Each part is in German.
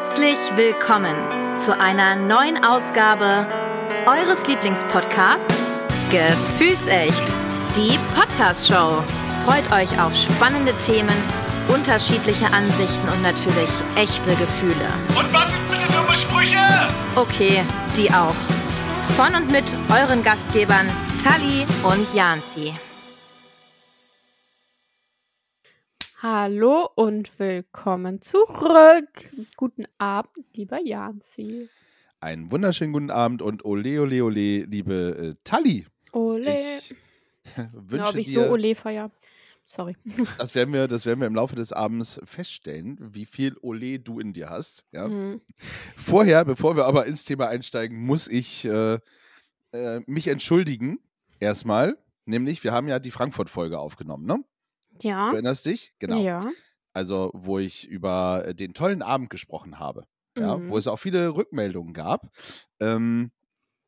Herzlich willkommen zu einer neuen Ausgabe eures Lieblingspodcasts Gefühlsecht, die Podcast-Show. Freut euch auf spannende Themen, unterschiedliche Ansichten und natürlich echte Gefühle. Und was bitte dumme Sprüche? Okay, die auch. Von und mit euren Gastgebern Tali und Janzi. Hallo und willkommen zurück. Guten Abend, lieber Janzi. Einen wunderschönen guten Abend und ole, ole, ole, liebe äh, Tali. Ole. Ich Ja, wünsche ob ich dir, so Ole feier. Sorry. das, werden wir, das werden wir im Laufe des Abends feststellen, wie viel Ole du in dir hast. Ja? Mhm. Vorher, bevor wir aber ins Thema einsteigen, muss ich äh, äh, mich entschuldigen. Erstmal, nämlich, wir haben ja die Frankfurt-Folge aufgenommen, ne? Du Ja. erinnerst dich? Genau. Ja. Also, wo ich über äh, den tollen Abend gesprochen habe. Ja, Mhm. wo es auch viele Rückmeldungen gab. Ähm,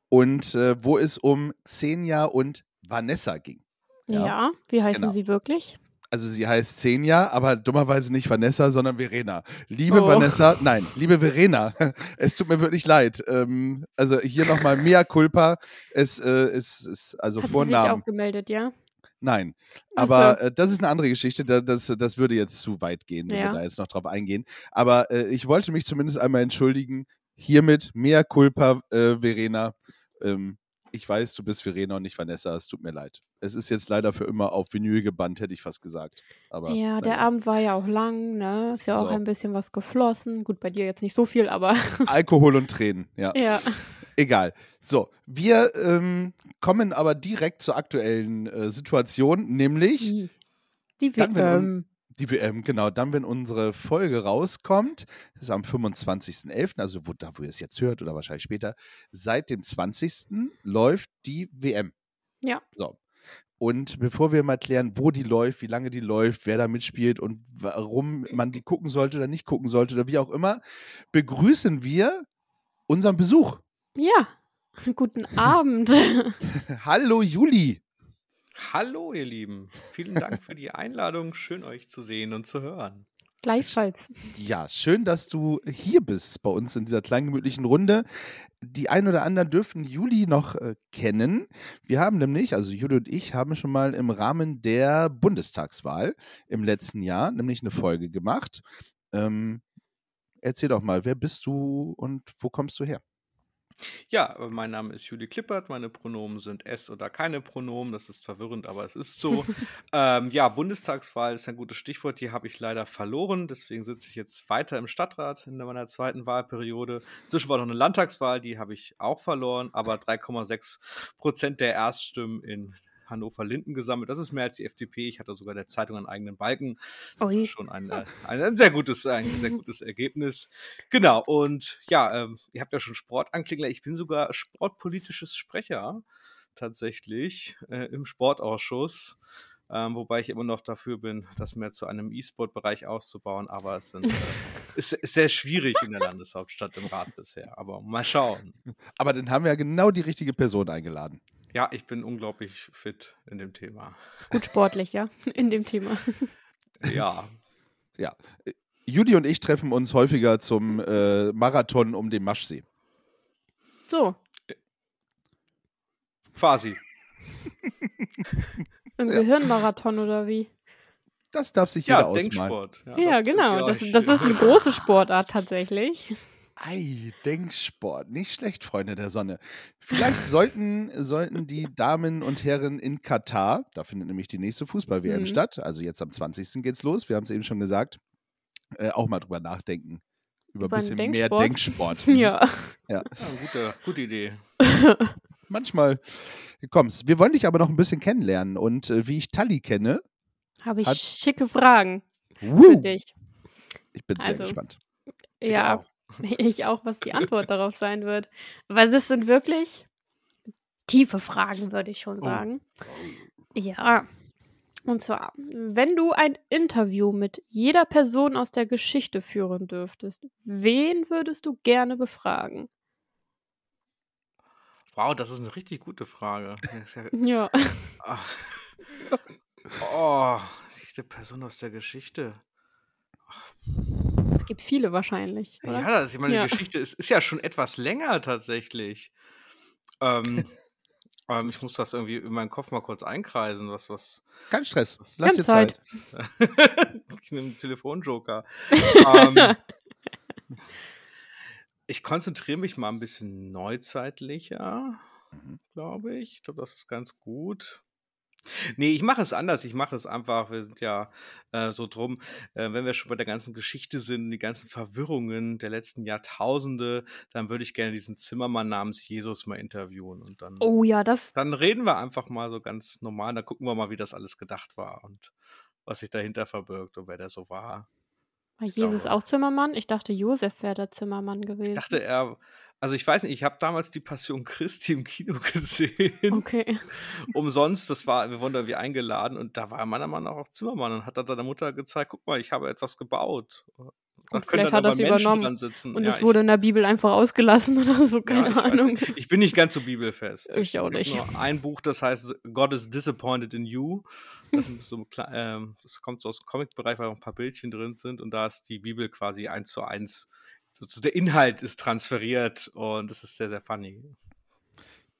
und äh, wo es um Xenia und Vanessa ging. ja. Ja, Wie heißen genau. sie wirklich? Also sie heißt Xenia, aber dummerweise nicht Vanessa, sondern Verena. Liebe Oh. Vanessa, nein, liebe Verena, es tut mir wirklich leid. Ähm, also hier nochmal mea culpa. Es äh, ist, ist also Hat sie sich Vornamen. auch gemeldet, ja? Nein, so. aber äh, das ist eine andere Geschichte. Da, das, das würde jetzt zu weit gehen, wenn Ja. wir da jetzt noch drauf eingehen. Aber äh, ich wollte mich zumindest einmal entschuldigen. Hiermit mea culpa, äh, Verena. Ähm, ich weiß, du bist Verena und nicht Vanessa. Es tut mir leid. Es ist jetzt leider für immer auf Vinyl gebannt, hätte ich fast gesagt. Aber ja, der naja. Abend war ja auch lang, ne? Ist ja auch So. ein bisschen was geflossen. Gut, bei dir jetzt nicht so viel, aber Alkohol und Tränen, ja. ja. Egal. So, wir ähm, kommen aber direkt zur aktuellen äh, Situation, nämlich Die, die WM. Die WM, genau, dann, wenn unsere Folge rauskommt, das ist am 25.11., also wo, da, wo ihr es jetzt hört oder wahrscheinlich später, seit dem 20. läuft die WM. Ja. So. Und bevor wir mal klären, wo die läuft, wie lange die läuft, wer da mitspielt und warum man die gucken sollte oder nicht gucken sollte oder wie auch immer, begrüßen wir unseren Besuch. Ja. Guten Abend. Hallo Juli. Hallo, ihr Lieben. Vielen Dank für die Einladung. Schön, euch zu sehen und zu hören. Gleichfalls. Ja, schön, dass du hier bist bei uns in dieser kleinen gemütlichen Runde. Die ein oder anderen dürften Juli noch äh, kennen. Wir haben nämlich, also Juli und ich, haben schon mal im Rahmen der Bundestagswahl im letzten Jahr nämlich eine Folge gemacht. Ähm, erzähl doch mal, wer bist du und wo kommst du her? Ja, äh, mein Name ist Julie Klippert. Meine Pronomen sind es oder keine Pronomen. Das ist verwirrend, aber es ist so. ähm, ja, Bundestagswahl ist ein gutes Stichwort. Die habe ich leider verloren. Deswegen sitze ich jetzt weiter im Stadtrat in meiner zweiten Wahlperiode. Inzwischen war noch eine Landtagswahl, die habe ich auch verloren. Aber 3,6 Prozent der Erststimmen in Hannover-Linden gesammelt. Das ist mehr als die FDP. Ich hatte sogar der Zeitung einen eigenen Balken. Das Ui. ist schon ein, äh, ein sehr gutes, ein sehr gutes Ergebnis. Genau, und ja, ähm, ihr habt ja schon Sport anklingen. lassen. Ich bin sogar sportpolitisches Sprecher tatsächlich äh, im Sportausschuss. Ähm, wobei ich immer noch dafür bin, das mehr zu einem E-Sport-Bereich auszubauen. Aber es sind, äh, ist, ist sehr schwierig in der Landeshauptstadt im Rat bisher. Aber mal schauen. Aber dann haben wir ja genau die richtige Person eingeladen. Ja, ich bin unglaublich fit in dem Thema. Gut sportlich, ja, in dem Thema. Ja, Ja. Juli und ich treffen uns häufiger zum äh, Marathon um den Maschsee. So, quasi. im Ja. Gehirnmarathon oder wie? Das darf sich jeder Ja, ausmalen. Denksport. Ja, das- genau. ja, Das, das ist eine große Sportart tatsächlich. Ei, Denksport. Nicht schlecht, Freunde der Sonne. Vielleicht sollten, sollten die Damen und Herren in Katar, da findet nämlich die nächste Fußball-WM Mhm. statt, also jetzt am 20. geht's los, wir haben es eben schon gesagt, äh, auch mal drüber nachdenken. Über, Über ein bisschen mehr Denksport? Denksport. Mhm. Ja. Ja, gute, gute Idee. Manchmal kommt's. Wir wollen dich aber noch ein bisschen kennenlernen und äh, wie ich Tali kenne, Habe ich Hat- schicke Fragen für wuh, dich. ich bin sehr Also, gespannt. Ja, auch. ich auch, was die Antwort darauf sein wird. Weil es sind wirklich tiefe Fragen, würde ich schon Oh. sagen. Ja. Und zwar, wenn du ein Interview mit jeder Person aus der Geschichte führen dürftest, wen würdest du gerne befragen? Wow, das ist eine richtig gute Frage. Ja-. Ah. Oh, die Person aus der Geschichte. Es gibt viele wahrscheinlich, oder? Ja, das, ich meine, Ja. die Geschichte ist, ist ja schon etwas länger tatsächlich. Ähm, ähm, ich muss das irgendwie in meinen Kopf mal kurz einkreisen, was, was. Kein Stress. was Lass dir Zeit. Zeit. ich nehme einen Telefonjoker. ähm, ich konzentriere mich mal ein bisschen neuzeitlicher, Mhm. glaube ich. Ich glaube, das ist ganz gut. Nee, ich mache es anders. Ich mache es einfach. Wir sind ja äh, so drum, äh, wenn wir schon bei der ganzen Geschichte sind, die ganzen Verwirrungen der letzten Jahrtausende, dann würde ich gerne diesen Zimmermann namens Jesus mal interviewen. Und dann, Oh ja, das. dann reden wir einfach mal so ganz normal. Dann gucken wir mal, wie das alles gedacht war und was sich dahinter verbirgt und wer der so war. War Jesus glaube- auch Zimmermann? Ich dachte, Josef wäre der Zimmermann gewesen. Ich dachte, er. Also ich weiß nicht, ich habe damals die Passion Christi im Kino gesehen. Okay. umsonst. Das war, wir wurden da wie eingeladen und da war meiner Meinung nach auch Zimmermann und hat dann seiner Mutter gezeigt, guck mal, ich habe etwas gebaut. Da vielleicht hat Menschen übernommen dran sitzen. Und Ja, es wurde in der Bibel einfach ausgelassen oder so, ich, ja, keine ich, Ahnung. ich bin nicht ganz so bibelfest. Ich auch nicht. Nur ein Buch, das heißt God is disappointed in you. Das, so, ähm, das kommt so aus dem Comic-Bereich, weil auch ein paar Bildchen drin sind und da ist die Bibel quasi eins zu eins. So, der Inhalt ist transferiert und das ist sehr, sehr funny.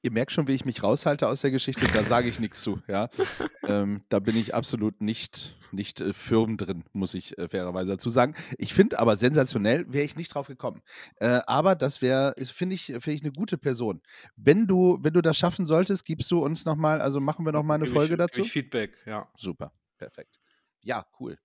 Ihr merkt schon, wie ich mich raushalte aus der Geschichte, da sage ich nichts zu. Ja? ähm, da bin ich absolut nicht, nicht äh, firm drin, muss ich äh, fairerweise dazu sagen. Ich finde aber sensationell, wäre ich nicht drauf gekommen. Äh, aber das wäre, finde ich, finde ich eine gute Person. Wenn du, wenn du das schaffen solltest, gibst du uns nochmal, also machen wir nochmal eine Folge ich, dazu? Feedback, ja. Super, perfekt. Ja, cool.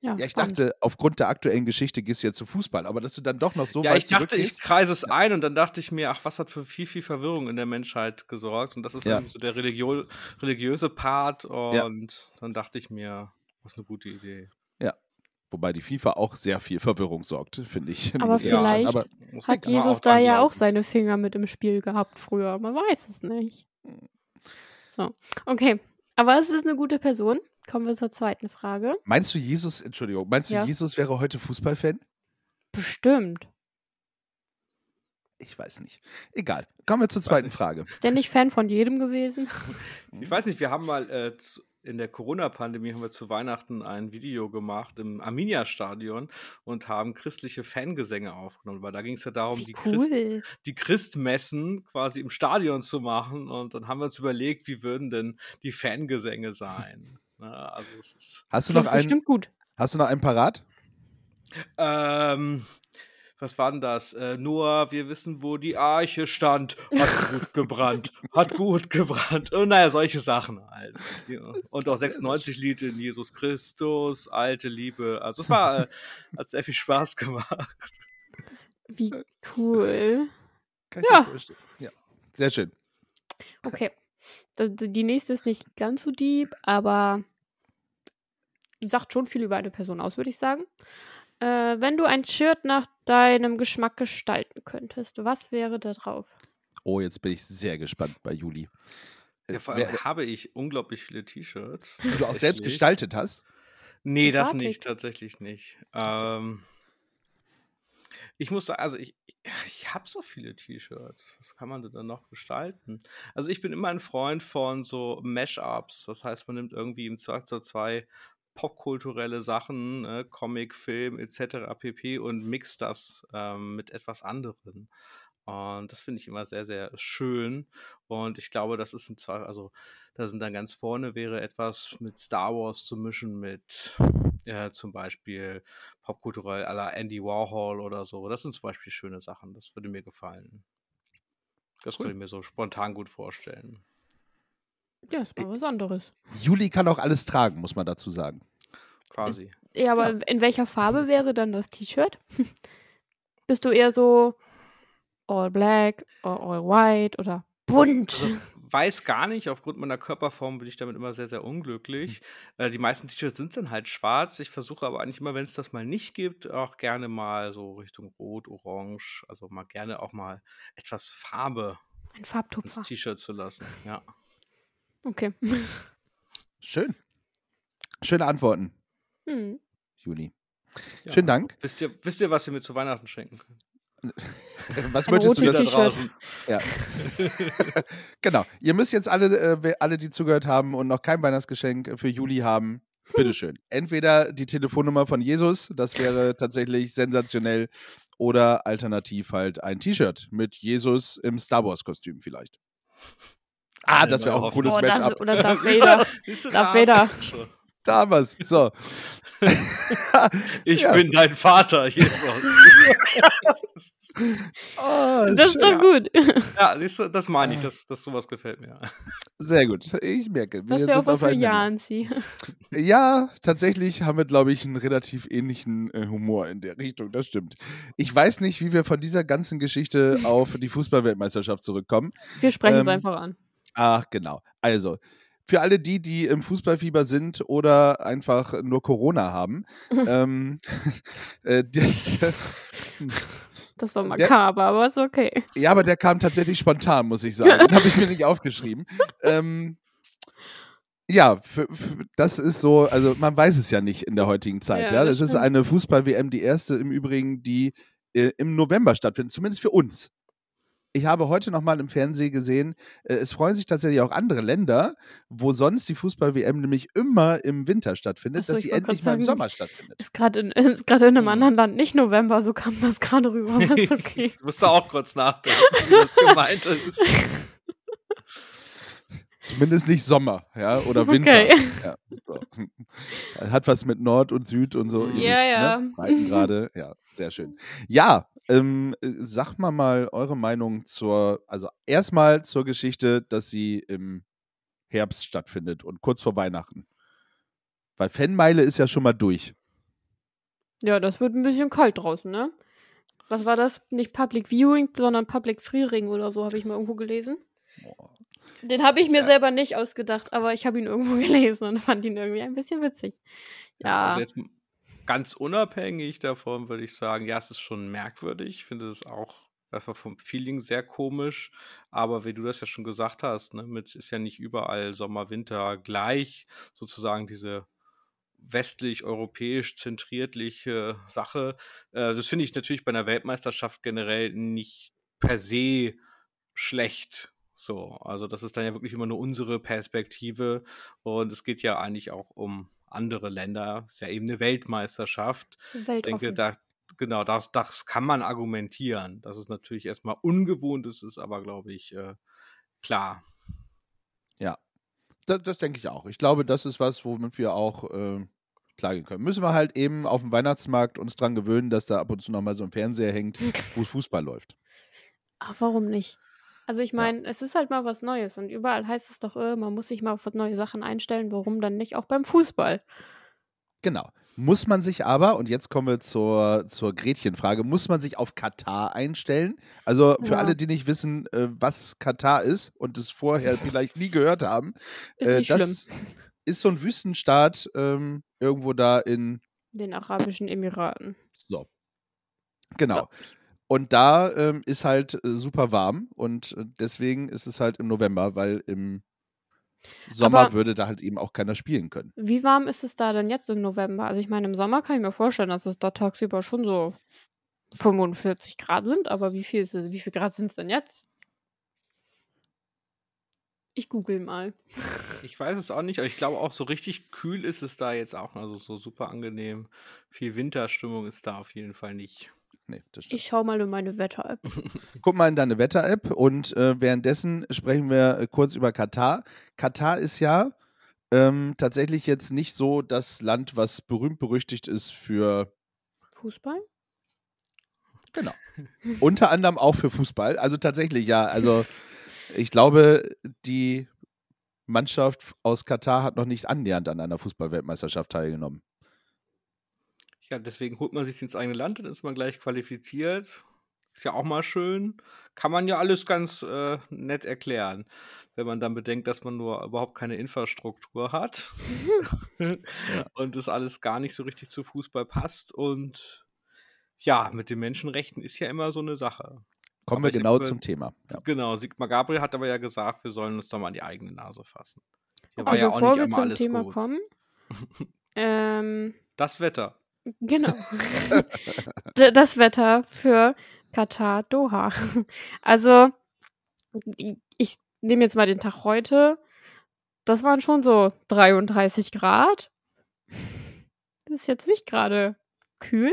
Ja, Ja, ich spannend. dachte, aufgrund der aktuellen Geschichte gehst du jetzt zu Fußball, aber dass du dann doch noch so ja, weit ich dachte, ich kreise es ein und dann dachte ich mir, ach, was hat für viel, viel Verwirrung in der Menschheit gesorgt? Und das ist Ja. so der religio religiöse Part. Und Ja. dann dachte ich mir, was eine gute Idee. Wobei die FIFA auch sehr viel Verwirrung sorgt, finde ich. Aber vielleicht Aber Hat Jesus da ja auch seine Finger mit im Spiel gehabt früher? Man weiß es nicht. So, okay. Aber es ist eine gute Person. Kommen wir zur zweiten Frage. meinst du, Jesus, Entschuldigung, meinst du, Ja. Jesus wäre heute Fußballfan? Bestimmt. Ich weiß nicht. Egal. Kommen wir zur zweiten Frage. Ist der nicht Fan von jedem gewesen? Ich weiß nicht, wir haben mal äh, zu, in der Corona-Pandemie haben wir zu Weihnachten ein Video gemacht im Arminia-Stadion und haben christliche Fangesänge aufgenommen, weil da ging es ja darum, die, Wie Christ, cool. die Christmessen quasi im Stadion zu machen. Und dann haben wir uns überlegt, wie würden denn die Fangesänge sein? Na, also es ist, Hast du noch einen, bestimmt gut. hast du noch einen parat? ähm, was war denn das? Äh, Noah, wir wissen, wo die Arche stand. Hat gut gebrannt. Hat gut gebrannt. Und naja, solche Sachen halt. Ja. Und auch 96 Lied in Jesus Christus, alte Liebe. Also es war, äh, hat sehr viel Spaß gemacht. Wie cool. Kann ich Ja. mir vorstellen. ja. Sehr schön. Okay. Die nächste ist nicht ganz so deep, aber sagt schon viel über eine Person aus, würde ich sagen. Äh, wenn du ein Shirt nach deinem Geschmack gestalten könntest, was wäre da drauf? Oh, jetzt bin ich sehr gespannt bei Juli. Äh, Ja, vor wer- allem habe ich unglaublich viele T-Shirts. die du auch selbst gestaltet hast. Nee, das nicht, tatsächlich nicht. Ähm, ich muss sagen, also ich, ich habe so viele T-Shirts. Was kann man denn noch gestalten? Also ich bin immer ein Freund von so Mash-ups. Das heißt, man nimmt irgendwie im 2 zu 2 popkulturelle Sachen, äh, Comic, Film etc. pp. und mixt das ähm, mit etwas anderem. Und das finde ich immer sehr, sehr schön. Und ich glaube, das ist im Zweifel, also da sind dann ganz vorne wäre etwas mit Star Wars zu mischen, mit äh, zum Beispiel popkulturell à la Andy Warhol oder so. Das sind zum Beispiel schöne Sachen. Das würde mir gefallen. Das Cool. würde ich mir so spontan gut vorstellen. Ja, ist mal was anderes. Juli kann auch alles tragen, muss man dazu sagen. Quasi. Ja, aber in welcher Farbe wäre dann das T-Shirt? Bist du eher so all black or all white oder bunt? Also, weiß gar nicht, aufgrund meiner Körperform bin ich damit immer sehr, sehr unglücklich. Äh, die meisten T-Shirts sind dann halt schwarz. Ich versuche aber eigentlich immer, wenn es das mal nicht gibt, auch gerne mal so Richtung Rot, Orange, also mal gerne auch mal etwas Farbe Ein ins Farbtupfer. T-Shirt zu lassen. Ja. Okay. Schön. Schöne Antworten, Hm. Juli. ja. Schönen Dank. Wisst ihr, wisst ihr, was ihr mir zu Weihnachten schenken könnt? Was Ein möchtest du da T-Shirt. draußen. Ja. genau. Ihr müsst jetzt alle, äh, alle, die zugehört haben und noch kein Weihnachtsgeschenk für Juli haben, Bitteschön. Entweder die Telefonnummer von Jesus, das wäre tatsächlich sensationell, oder alternativ halt ein T-Shirt mit Jesus im Star Wars-Kostüm vielleicht. Ah, das wäre auch ein cooles Oh, Matchup. oder Darth? Vader. Darth Vader. Damals. So. Ich Ja. bin dein Vater, Jesus. Oh, Das ist schön. doch gut. ja, siehst du, das meine ich, das, das sowas gefällt mir. Sehr gut. Ich merke. wir Das wäre auch sind was auf für. Janzi. Ja, tatsächlich haben wir, glaube ich, einen relativ ähnlichen äh, Humor in der Richtung. Das stimmt. Ich weiß nicht, wie wir von dieser ganzen Geschichte auf die Fußballweltmeisterschaft zurückkommen. Wir sprechen es Ähm, einfach an. Ach, genau. Also, für alle die, die im Fußballfieber sind oder einfach nur Corona haben, ähm, äh, das, Das war der- makaber, aber ist okay. ja, aber der kam tatsächlich spontan, muss ich sagen. Den habe ich mir nicht aufgeschrieben. Ähm, ja, für, für, das ist so, also man weiß es ja nicht in der heutigen Zeit. Ja, Ja, das das ist eine Fußball-WM, die erste im Übrigen, die äh, im November stattfindet, zumindest für uns. Ich habe heute nochmal im Fernsehen gesehen, äh, es freuen sich tatsächlich auch andere Länder, wo sonst die Fußball-WM nämlich immer im Winter stattfindet, so, dass sie endlich mal im sagen, Sommer stattfindet. Ist gerade in, ist in einem Hm. anderen Land nicht November, so kam das gerade rüber. Aber ist okay. Ich musste auch kurz nachdenken, wie das gemeint ist. Zumindest nicht Sommer, ja, oder Winter. Okay. Ja, so. Hat was mit Nord und Süd und so. Ja, wisst, ja. Ne? Breitengrade. Ja, sehr schön. Ja, ähm, äh, sag mal mal eure Meinung zur, also erstmal zur Geschichte, dass sie im Herbst stattfindet und kurz vor Weihnachten. Weil Fanmeile ist ja schon mal durch. Ja, das wird ein bisschen kalt draußen, ne? Was war das? Nicht Public Viewing, sondern Public Freering oder so, habe ich mal irgendwo gelesen. Boah. Den habe ich mir Ja. selber nicht ausgedacht, aber ich habe ihn irgendwo gelesen und fand ihn irgendwie ein bisschen witzig. Ja, Also jetzt ganz unabhängig davon würde ich sagen, ja, es ist schon merkwürdig. Ich finde es auch das vom Feeling sehr komisch. Aber wie du das ja schon gesagt hast, ne, mit ist ja nicht überall Sommer, Winter gleich sozusagen diese westlich-europäisch zentriertliche Sache. Äh, das finde ich natürlich bei einer Weltmeisterschaft generell nicht per se schlecht. So, also das ist dann ja wirklich immer nur unsere Perspektive und es geht ja eigentlich auch um andere Länder. Ist ja eben eine Weltmeisterschaft. Ich denke, da, genau, das, das kann man argumentieren. Dass es natürlich erstmal ungewohnt ist, ist aber, glaube ich, äh, klar. Ja, das, das denke ich auch. Ich glaube, das ist was, womit wir auch äh, klargehen können. Müssen wir halt eben auf dem Weihnachtsmarkt uns dran gewöhnen, dass da ab und zu nochmal so ein Fernseher hängt, wo Fußball läuft. Ach, warum nicht? Also ich Ja. meine, es ist halt mal was Neues und überall heißt es doch, äh, man muss sich mal auf neue Sachen einstellen. Warum dann nicht auch beim Fußball? Genau. Muss man sich aber, und jetzt kommen wir zur, zur Gretchenfrage, muss man sich auf Katar einstellen? Also für Ja. alle, die nicht wissen, äh, was Katar ist und es vorher vielleicht nie gehört haben, Ist äh, nicht schlimm. das ist so ein Wüstenstaat ähm, irgendwo da in Den Arabischen Emiraten. So. Genau. Und da ähm, ist halt äh, super warm und äh, deswegen ist es halt im November, weil im Sommer Aber- würde da halt eben auch keiner spielen können. Wie warm ist es da denn jetzt im November? Also ich meine, im Sommer kann ich mir vorstellen, dass es da tagsüber schon so 45 Grad sind, aber wie viel, ist es, wie viel Grad sind es denn jetzt? Ich google mal. Ich weiß es auch nicht, aber ich glaube auch so richtig kühl ist es da jetzt auch. Also so super angenehm. Viel Winterstimmung ist da auf jeden Fall nicht. Nee, das stimmt. Ich schau mal in meine Wetter-App. Guck mal in deine Wetter-App und äh, währenddessen sprechen wir äh, kurz über Katar. Katar ist ja ähm, tatsächlich jetzt nicht so das Land, was berühmt berüchtigt ist für Fußball? Genau. Unter anderem auch für Fußball. Also tatsächlich, ja. Also ich glaube, die Mannschaft aus Katar hat noch nicht annähernd an einer Fußballweltmeisterschaft teilgenommen. Ja, deswegen holt man sich ins eigene Land, dann ist man gleich qualifiziert. Ist ja auch mal schön. Kann man ja alles ganz äh, nett erklären, wenn man dann bedenkt, dass man nur überhaupt keine Infrastruktur hat und das alles gar nicht so richtig zu Fußball passt. Und ja, mit den Menschenrechten ist ja immer so eine Sache. Kommen Aber wir genau zum Thema. Ja. Genau, Sigmar Gabriel hat aber ja gesagt, wir sollen uns doch mal an die eigene Nase fassen. Hier ja auch bevor nicht wir zum Thema gut. kommen. ähm, Das Wetter. Genau. Das Wetter für Katar Doha. Also, ich nehme jetzt mal den Tag heute. Das waren schon so 33 Grad. Das ist jetzt nicht gerade kühl.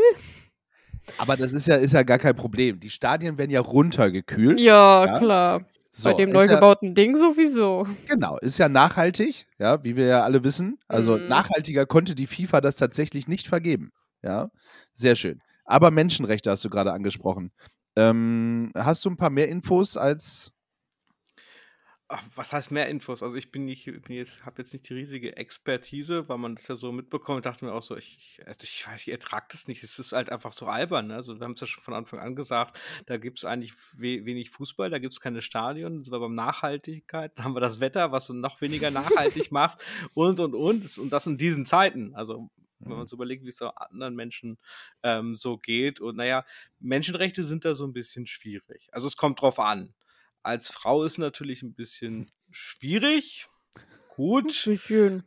Aber das ist ja, ist ja gar kein Problem. Die Stadien werden ja runtergekühlt. Ja, Ja. klar. So, Bei dem neu ja, gebauten Ding sowieso. Genau, ist ja nachhaltig, ja, wie wir ja alle wissen. Also Mhm. nachhaltiger konnte die FIFA das tatsächlich nicht vergeben. Ja, sehr schön. Aber Menschenrechte hast du gerade angesprochen. Ähm, hast du ein paar mehr Infos als. Ach, was heißt mehr Infos? Also ich bin nicht, bin jetzt, habe jetzt nicht die riesige Expertise, weil man das ja so mitbekommt. Ich dachte mir auch so, ich, ich- also ich weiß, ihr tragt das nicht. Es ist halt einfach so albern. Ne? Also wir haben es ja schon von Anfang an gesagt, da gibt es eigentlich we wenig Fußball, da gibt es keine Stadien. Das war beim Nachhaltigkeit. Dann haben wir das Wetter, was noch weniger nachhaltig macht und und und. Und das in diesen Zeiten. Also wenn man so überlegt, wie es so anderen Menschen ähm, so geht. Und naja, Menschenrechte sind da so ein bisschen schwierig. Also es kommt drauf an. Als Frau ist natürlich ein bisschen schwierig. Gut. Schön.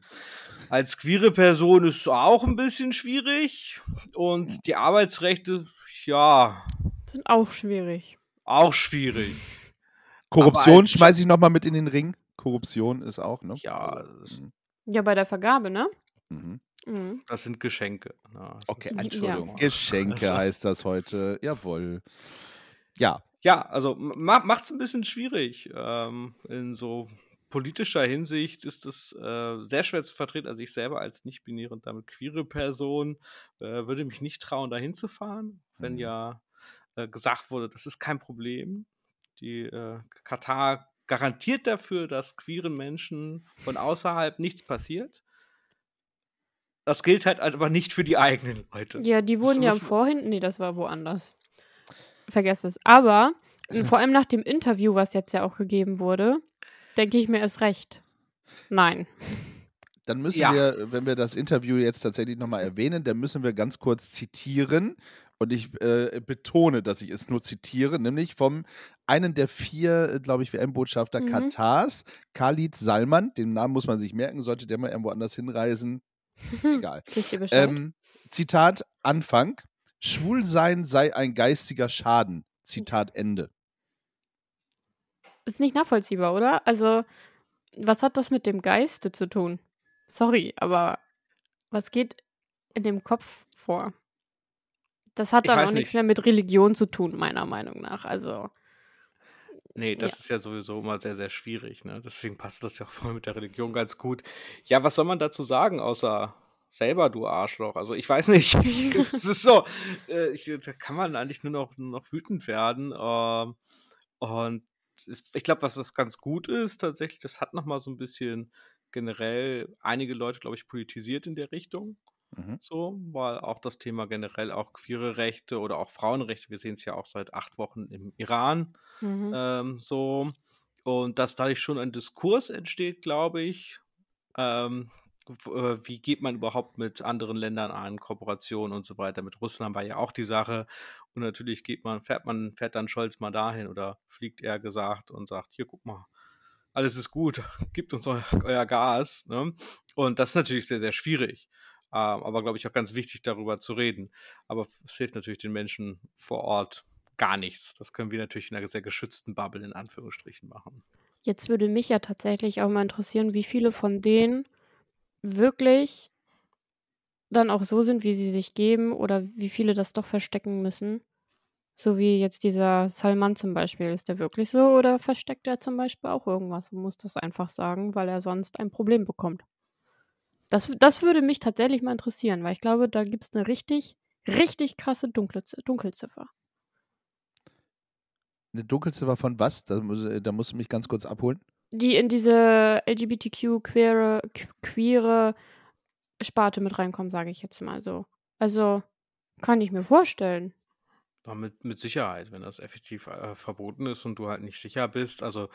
Als queere Person ist es auch ein bisschen schwierig. Und die Arbeitsrechte, ja, Sind auch schwierig. auch schwierig. Korruption schmeiße ich nochmal mit in den Ring. Korruption ist auch, ne? Ja, das- mhm, Ja, bei der Vergabe, ne? mhm. Mhm. Das sind Geschenke. ne? Das Okay, Entschuldigung. Ja. Geschenke Also- heißt das heute. Jawohl. Ja, Ja, also ma macht es ein bisschen schwierig. Ähm, in so politischer Hinsicht ist es äh, sehr schwer zu vertreten. Also ich selber als nicht-binäre und damit queere Person äh, würde mich nicht trauen, da hinzufahren, wenn Mhm. ja äh, gesagt wurde, das ist kein Problem. Die äh, Katar garantiert dafür, dass queeren Menschen von außerhalb nichts passiert. Das gilt halt aber nicht für die eigenen Leute. Ja, die wurden ja im muss man- Vorhin. Nee, das war woanders. Vergesst es. Aber vor allem nach dem Interview, was jetzt ja auch gegeben wurde, denke ich mir erst recht. Nein. dann müssen Ja. wir, wenn wir das Interview jetzt tatsächlich nochmal erwähnen, dann müssen wir ganz kurz zitieren. Und ich äh, betone, dass ich es nur zitiere, nämlich vom einen der vier, glaube ich, WM-Botschafter Mhm. Katars, Khalid Salman. Den Namen muss man sich merken, sollte der mal irgendwo anders hinreisen. Egal. Ihr Bescheid? Ähm, Zitat Anfang. Schwulsein sei ein geistiger Schaden. Zitat Ende. Ist nicht nachvollziehbar, oder? Also, was hat das mit dem Geiste zu tun? Sorry, aber was geht in dem Kopf vor? Das hat dann auch nichts nicht. mehr mit Religion zu tun, meiner Meinung nach. Also, Nee, das Ja. ist ja sowieso immer sehr, sehr schwierig. Ne? Deswegen passt das ja auch voll mit der Religion ganz gut. Ja, was soll man dazu sagen, außer selber, du Arschloch? Also ich weiß nicht. es ist so, äh, ich, da kann man eigentlich nur noch, nur noch wütend werden. Ähm, und es, ich glaube, was das ganz gut ist, tatsächlich, das hat nochmal so ein bisschen generell einige Leute, glaube ich, politisiert in der Richtung. Mhm. So, weil auch das Thema generell auch queere Rechte oder auch Frauenrechte, wir sehen es ja auch seit acht Wochen im Iran, mhm. ähm, so. Und dass dadurch schon ein Diskurs entsteht, glaube ich. Ähm, äh, wie geht man überhaupt mit anderen Ländern an, Kooperation und so weiter. Mit Russland war ja auch die Sache. Und natürlich geht man, fährt man, fährt dann Scholz mal dahin oder fliegt er gesagt und sagt, hier, guck mal, alles ist gut, gibt uns eu euer Gas. Ne? Und das ist natürlich sehr, sehr schwierig. Ähm, aber glaube ich auch ganz wichtig, darüber zu reden. Aber es hilft natürlich den Menschen vor Ort gar nichts. Das können wir natürlich in einer sehr geschützten Bubble in Anführungsstrichen machen. Jetzt würde mich ja tatsächlich auch mal interessieren, wie viele von denen wirklich dann auch so sind, wie sie sich geben oder wie viele das doch verstecken müssen. So wie jetzt dieser Salman zum Beispiel. Ist der wirklich so oder versteckt er zum Beispiel auch irgendwas und muss das einfach sagen, weil er sonst ein Problem bekommt? Das, das würde mich tatsächlich mal interessieren, weil ich glaube, da gibt es eine richtig, richtig krasse Dunkle, Dunkelziffer. Eine Dunkelziffer von was? Da, muss- da musst du mich ganz kurz abholen. Die in diese LGBTQ-queere queere Sparte mit reinkommen, sage ich jetzt mal so. Also, kann ich mir vorstellen. Mit, mit Sicherheit, wenn das effektiv äh, verboten ist und du halt nicht sicher bist. Also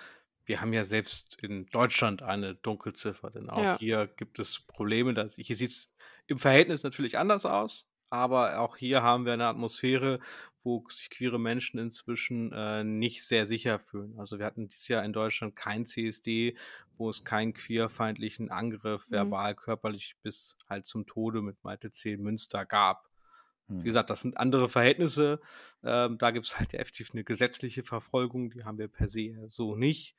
wir haben ja selbst in Deutschland eine Dunkelziffer, denn auch Ja. hier gibt es Probleme. Dass, hier sieht es im Verhältnis natürlich anders aus, aber auch hier haben wir eine Atmosphäre, wo sich queere Menschen inzwischen äh, nicht sehr sicher fühlen. Also wir hatten dieses Jahr in Deutschland kein CSD, wo es keinen queerfeindlichen Angriff, Mhm. verbal, körperlich bis halt zum Tode mit Malte 10 Münster gab. Hm. Wie gesagt, das sind andere Verhältnisse. Ähm, da gibt es halt effektiv eine gesetzliche Verfolgung, die haben wir per se so nicht.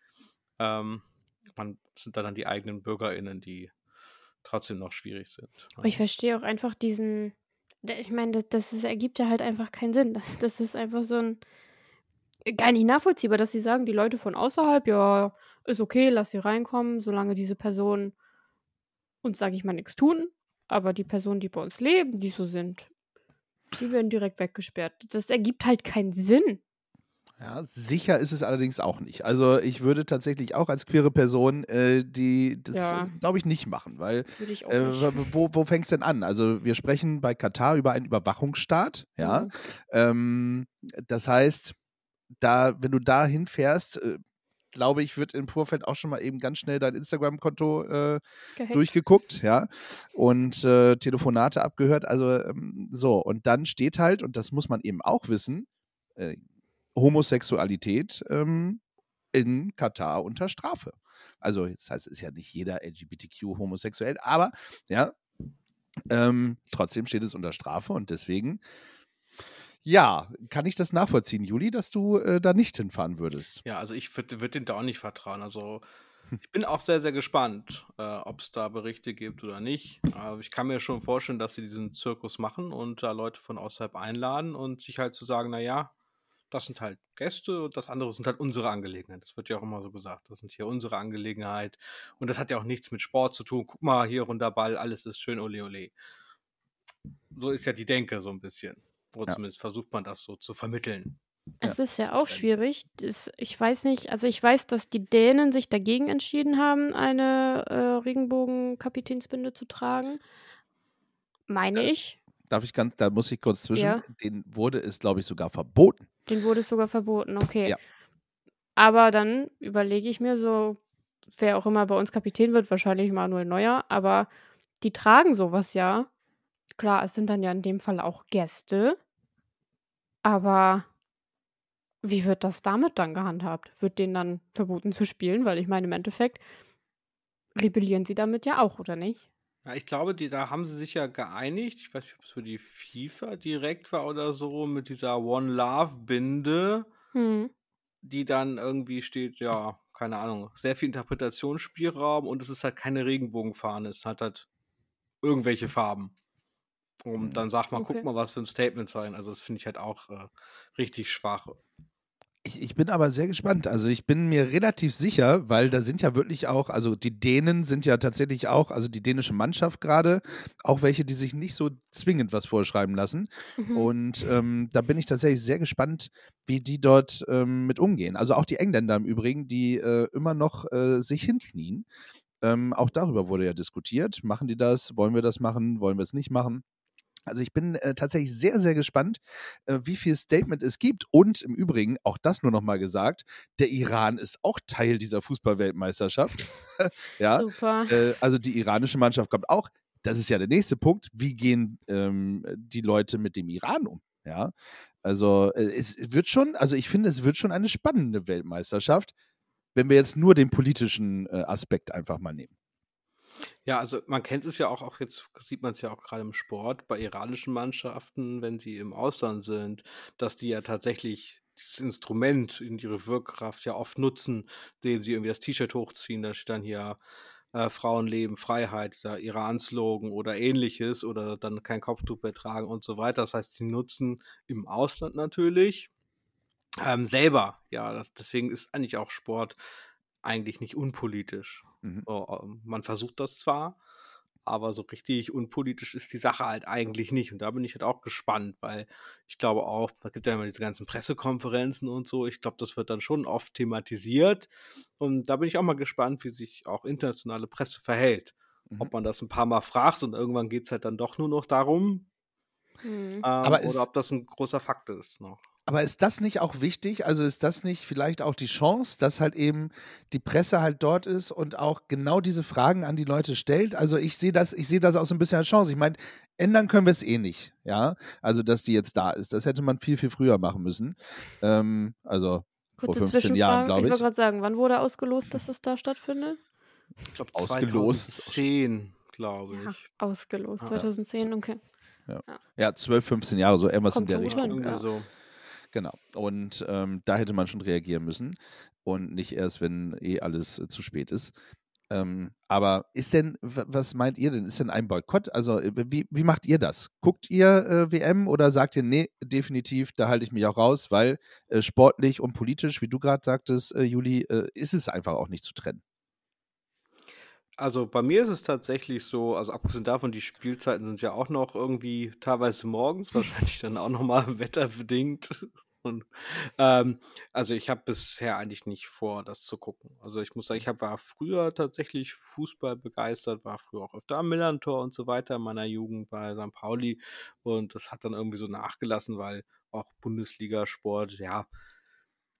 Ähm, man sind da dann die eigenen BürgerInnen, die trotzdem noch schwierig sind. Aber ich verstehe auch einfach diesen. Ich meine, das, das ist, ergibt ja halt einfach keinen Sinn. Das, das ist einfach so ein. Gar nicht nachvollziehbar, dass sie sagen, die Leute von außerhalb, ja, ist okay, lass sie reinkommen, solange diese Personen uns, sage ich mal, nichts tun. Aber die Personen, die bei uns leben, die so sind, die werden direkt weggesperrt. Das ergibt halt keinen Sinn. Ja, sicher ist es allerdings auch nicht. Also ich würde tatsächlich auch als queere Person äh, die das Ja. äh, glaube ich nicht machen, weil äh, nicht. wo, wo fängt es denn an? Also wir sprechen bei Katar über einen Überwachungsstaat, ja. Mhm. Ähm, das heißt, da, wenn du da hinfährst, äh, glaube ich, wird im Vorfeld auch schon mal eben ganz schnell dein Instagram-Konto äh, durchgeguckt, ja, und äh, Telefonate abgehört. Also ähm, so, und dann steht halt, und das muss man eben auch wissen, äh, Homosexualität ähm, in Katar unter Strafe. Also, das heißt, es ist ja nicht jeder LGBTQ homosexuell, aber ja, ähm, trotzdem steht es unter Strafe und deswegen, ja, kann ich das nachvollziehen, Juli, dass du äh, da nicht hinfahren würdest. Ja, also ich würde würd denen da auch nicht vertrauen. Also ich bin auch sehr, sehr gespannt, äh, ob es da Berichte gibt oder nicht. Aber ich kann mir schon vorstellen, dass sie diesen Zirkus machen und da Leute von außerhalb einladen und sich halt zu sagen, naja, das sind halt Gäste und das andere sind halt unsere Angelegenheit. Das wird ja auch immer so gesagt. Das sind hier unsere Angelegenheit. Und das hat ja auch nichts mit Sport zu tun. Guck mal, hier runter Ball, alles ist schön, ole ole. So ist ja die Denke so ein bisschen. Oder Ja. zumindest versucht man das so zu vermitteln. Es ist ja auch schwierig. Das, ich weiß nicht, also ich weiß, dass die Dänen sich dagegen entschieden haben, eine äh, Regenbogen-Kapitänsbinde zu tragen. Meine ich. Darf ich ganz, da muss ich kurz zwischen, Ja. den wurde es, glaube ich, sogar verboten. Den wurde es sogar verboten, okay. Ja. Aber dann überlege ich mir so, wer auch immer bei uns Kapitän wird, wahrscheinlich Manuel Neuer, aber die tragen sowas ja. Klar, es sind dann ja in dem Fall auch Gäste. Aber wie wird das damit dann gehandhabt? Wird denen dann verboten zu spielen? Weil ich meine, im Endeffekt rebellieren sie damit ja auch, oder nicht? Ja, ich glaube, die, da haben sie sich ja geeinigt. Ich weiß nicht, ob es für die FIFA direkt war oder so, mit dieser One Love-Binde, Hm. die dann irgendwie steht, ja, keine Ahnung, sehr viel Interpretationsspielraum und es ist halt keine Regenbogenfahne, es hat halt irgendwelche Farben. Und dann sagt man, Okay. guck mal, was für ein Statement sein. Also, das finde ich halt auch äh, richtig schwach. Ich, ich bin aber sehr gespannt. Also ich bin mir relativ sicher, weil da sind ja wirklich auch, also die Dänen sind ja tatsächlich auch, also die dänische Mannschaft gerade, auch welche, die sich nicht so zwingend was vorschreiben lassen. Mhm. Und ähm, da bin ich tatsächlich sehr gespannt, wie die dort ähm, mit umgehen. Also auch die Engländer im Übrigen, die äh, immer noch äh, sich hinknien. Ähm, auch darüber wurde ja diskutiert. Machen die das? Wollen wir das machen? Wollen wir es nicht machen? Also ich bin äh, tatsächlich sehr, sehr gespannt, äh, wie viel Statement es gibt. Und im Übrigen, auch das nur nochmal gesagt, der Iran ist auch Teil dieser Fußballweltmeisterschaft. ja, Super. äh, also die iranische Mannschaft kommt auch. Das ist ja der nächste Punkt. Wie gehen ähm, die Leute mit dem Iran um? Ja, also äh, es wird schon, also ich finde, es wird schon eine spannende Weltmeisterschaft, wenn wir jetzt nur den politischen äh, Aspekt einfach mal nehmen. Ja, also man kennt es ja auch, auch jetzt sieht man es ja auch gerade im Sport, bei iranischen Mannschaften, wenn sie im Ausland sind, dass die ja tatsächlich dieses Instrument in ihre Wirkkraft ja oft nutzen, indem sie irgendwie das T-Shirt hochziehen, da steht dann hier äh, Frauenleben, Freiheit, dieser Iran-Slogan oder ähnliches oder dann kein Kopftuch mehr tragen und so weiter. Das heißt, sie nutzen im Ausland natürlich ähm, selber, ja, das, deswegen ist eigentlich auch Sport eigentlich nicht unpolitisch. Mhm. So, ähm, man versucht das zwar, aber so richtig unpolitisch ist die Sache halt eigentlich nicht. Und da bin ich halt auch gespannt, weil ich glaube auch, da gibt ja immer diese ganzen Pressekonferenzen und so. Ich glaube, das wird dann schon oft thematisiert. Und da bin ich auch mal gespannt, wie sich auch internationale Presse verhält. Mhm. Ob man das ein paar Mal fragt und irgendwann geht es halt dann doch nur noch darum, Hm. ähm, oder ob das ein großer Fakt ist noch. Aber ist das nicht auch wichtig? Also ist das nicht vielleicht auch die Chance, dass halt eben die Presse halt dort ist und auch genau diese Fragen an die Leute stellt? Also ich sehe das, ich sehe das auch so ein bisschen als Chance. Ich meine, ändern können wir es eh nicht, ja. Also dass die jetzt da ist, das hätte man viel viel früher machen müssen. Ähm, also vor Kurze 15 Jahren, Zwischenfrage. glaube Ich ich. wollte gerade sagen, wann wurde ausgelost, dass es da stattfindet? Ich glaube, Ausgelost ist auch 2010, glaube Ja, ich. ausgelost. Ah, 2010, okay. Ja, 12, 15 Jahre, so irgendwas in Kommt der so gut Richtung. ja. so. Genau. Und ähm, da hätte man schon reagieren müssen und nicht erst, wenn eh alles äh, zu spät ist. Ähm, aber ist denn, was meint ihr denn? Ist denn ein Boykott? Also, äh, wie, wie macht ihr das? Guckt ihr äh, WM oder sagt ihr, nee, definitiv, da halte ich mich auch raus, weil äh, sportlich und politisch, wie du gerade sagtest, äh, Juli, äh, ist es einfach auch nicht zu trennen. Also bei mir ist es tatsächlich so, also abgesehen davon, die Spielzeiten sind ja auch noch irgendwie teilweise morgens, wahrscheinlich dann auch nochmal wetterbedingt. Und, ähm, also ich habe bisher eigentlich nicht vor, das zu gucken. Also ich muss sagen, ich hab, war früher tatsächlich Fußball begeistert, war früher auch öfter am Millantor und so weiter in meiner Jugend bei St. Pauli und das hat dann irgendwie so nachgelassen, weil auch Bundesligasport, ja,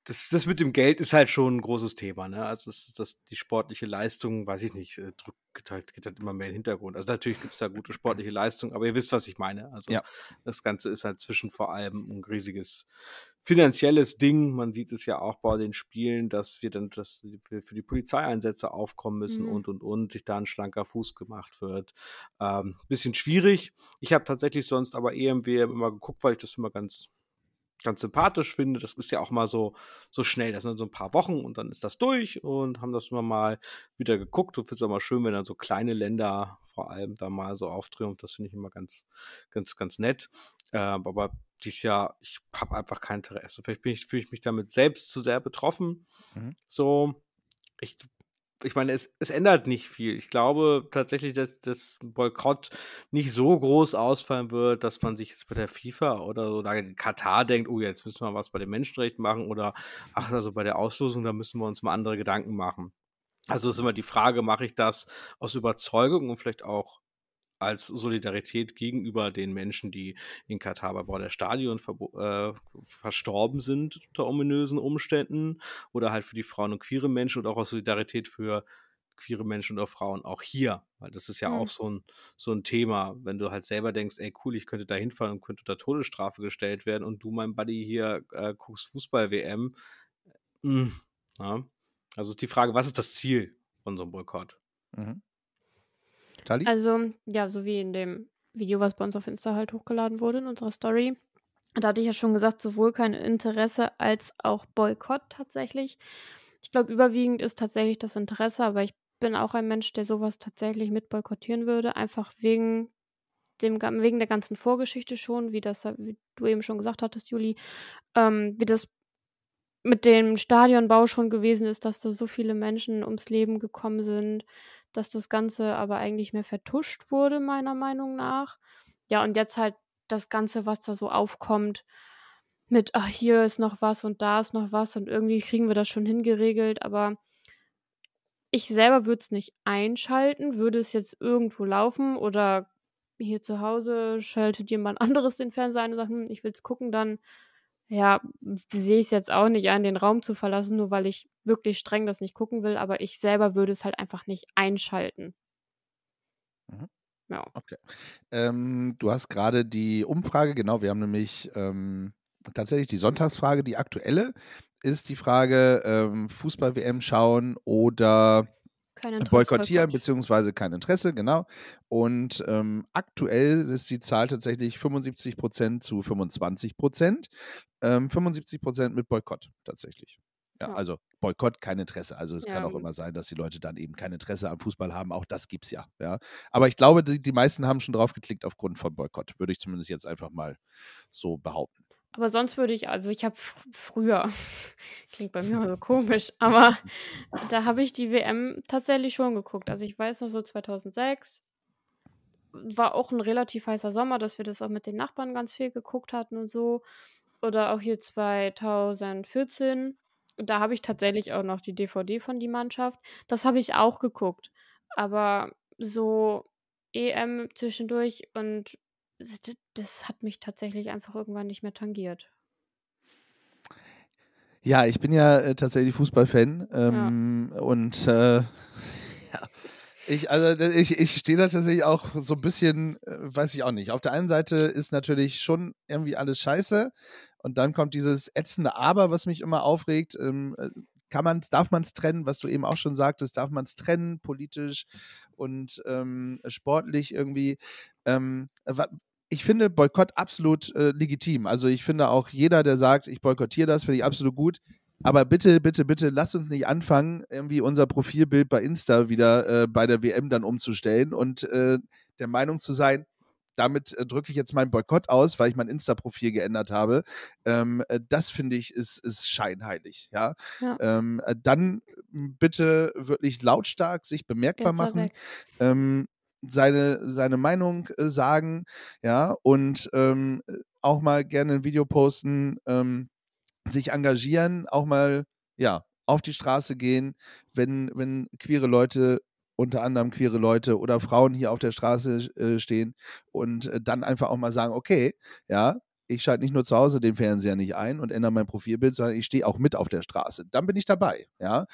das, das mit dem Geld ist halt schon ein großes Thema, ne? Also das, das, die sportliche Leistung, weiß ich nicht, äh, drückt halt, geht halt immer mehr in den Hintergrund. Also natürlich gibt es da gute sportliche Leistung, aber ihr wisst, was ich meine. Also Ja. das Ganze ist halt zwischen vor allem ein riesiges finanzielles Ding. Man sieht es ja auch bei den Spielen, dass wir dann dass wir für die Polizeieinsätze aufkommen müssen Mhm. und und und sich da ein schlanker Fuß gemacht wird. Ähm, bisschen schwierig. Ich habe tatsächlich sonst aber EMW immer geguckt, weil ich das immer ganz ganz sympathisch finde. Das ist ja auch mal so, so schnell. Das sind so ein paar Wochen und dann ist das durch und haben das immer mal wieder geguckt. Und finde es auch mal schön, wenn dann so kleine Länder vor allem da mal so auftreten. Das finde ich immer ganz, ganz, ganz nett. Ähm, aber dieses Jahr, ich habe einfach kein Interesse. Vielleicht ich, fühle ich mich damit selbst zu sehr betroffen. Mhm. So, ich, ich meine, es, es ändert nicht viel. Ich glaube tatsächlich, dass das Boykott nicht so groß ausfallen wird, dass man sich jetzt bei der FIFA oder so oder Katar denkt, oh, jetzt müssen wir was bei den Menschenrechten machen oder ach, also bei der Auslosung, da müssen wir uns mal andere Gedanken machen. Also ist immer die Frage, mache ich das aus Überzeugung und vielleicht auch als Solidarität gegenüber den Menschen, die in Katar bei Bau der Stadion äh, verstorben sind unter ominösen Umständen oder halt für die Frauen und queere Menschen und auch aus Solidarität für queere Menschen oder Frauen auch hier, weil das ist ja Mhm. auch so ein, so ein Thema, wenn du halt selber denkst, ey cool, ich könnte da hinfahren und könnte unter Todesstrafe gestellt werden und du, mein Buddy, hier äh, guckst Fußball-WM. Mm, ja. Also ist die Frage, was ist das Ziel von so einem Boykott? Mhm. Tali? Also, ja, so wie in dem Video, was bei uns auf Insta halt hochgeladen wurde, in unserer Story. Da hatte ich ja schon gesagt, sowohl kein Interesse als auch Boykott tatsächlich. Ich glaube, überwiegend ist tatsächlich das Interesse, aber ich bin auch ein Mensch, der sowas tatsächlich mit boykottieren würde, einfach wegen dem, wegen der ganzen Vorgeschichte schon, wie das, wie du eben schon gesagt hattest, Juli, ähm, wie das mit dem Stadionbau schon gewesen ist, dass da so viele Menschen ums Leben gekommen sind, dass das Ganze aber eigentlich mehr vertuscht wurde, meiner Meinung nach. Ja, und jetzt halt das Ganze, was da so aufkommt, mit, ach, hier ist noch was und da ist noch was und irgendwie kriegen wir das schon hingeregelt, aber ich selber würde es nicht einschalten, würde es jetzt irgendwo laufen oder hier zu Hause schaltet jemand anderes den Fernseher ein und sagt, hm, ich will es gucken, dann ja, sehe ich es jetzt auch nicht ein, den Raum zu verlassen, nur weil ich wirklich streng das nicht gucken will, aber ich selber würde es halt einfach nicht einschalten. Mhm. Ja. Okay. Ähm, du hast gerade die Umfrage, genau, wir haben nämlich ähm, tatsächlich die Sonntagsfrage, die aktuelle ist die Frage, ähm, Fußball-WM schauen oder. Boykottieren, Boykott. beziehungsweise kein Interesse, genau. Und ähm, aktuell ist die Zahl tatsächlich 75 Prozent zu 25 Prozent. Ähm, 75 Prozent mit Boykott tatsächlich. Ja, Ja. also Boykott, kein Interesse. Also es Ja, kann auch gut. immer sein, dass die Leute dann eben kein Interesse am Fußball haben. Auch das gibt's ja. ja. Aber ich glaube, die, die meisten haben schon drauf geklickt aufgrund von Boykott. Würde ich zumindest jetzt einfach mal so behaupten. Aber sonst würde ich, also ich habe fr früher, klingt bei mir immer so komisch, aber da habe ich die WM tatsächlich schon geguckt. Also ich weiß noch so 2006 war auch ein relativ heißer Sommer, dass wir das auch mit den Nachbarn ganz viel geguckt hatten und so. Oder auch hier 2014. Da habe ich tatsächlich auch noch die DVD von die Mannschaft. Das habe ich auch geguckt. Aber so EM zwischendurch und das hat mich tatsächlich einfach irgendwann nicht mehr tangiert. Ja, ich bin ja äh, tatsächlich Fußballfan ähm, und äh, ja, ich, also ich, ich stehe da tatsächlich auch so ein bisschen, äh, weiß ich auch nicht. Auf der einen Seite ist natürlich schon irgendwie alles scheiße und dann kommt dieses ätzende Aber, was mich immer aufregt. Ähm, äh, kann man's, darf man es trennen, was du eben auch schon sagtest, darf man es trennen, politisch und ähm, sportlich irgendwie. Ähm, ich finde Boykott absolut äh, legitim. Also ich finde auch jeder, der sagt, ich boykottiere das, finde ich absolut gut. Aber bitte, bitte, bitte, lasst uns nicht anfangen, irgendwie unser Profilbild bei Insta wieder äh, bei der WM dann umzustellen und äh, der Meinung zu sein, damit äh, drücke ich jetzt meinen Boykott aus, weil ich mein Insta-Profil geändert habe. Ähm, äh, das finde ich ist, ist scheinheilig. Ja? Ja. Ähm, äh, dann bitte wirklich lautstark sich bemerkbar er machen. Ähm, seine, seine Meinung äh, sagen, ja, und ähm, auch mal gerne ein Video posten, ähm, sich engagieren, auch mal, ja, auf die Straße gehen, wenn, wenn queere Leute, unter anderem queere Leute oder Frauen hier auf der Straße äh, stehen und äh, dann einfach auch mal sagen, okay, ja, ich schalte nicht nur zu Hause den Fernseher nicht ein und ändere mein Profilbild, sondern ich stehe auch mit auf der Straße. Dann bin ich dabei, ja.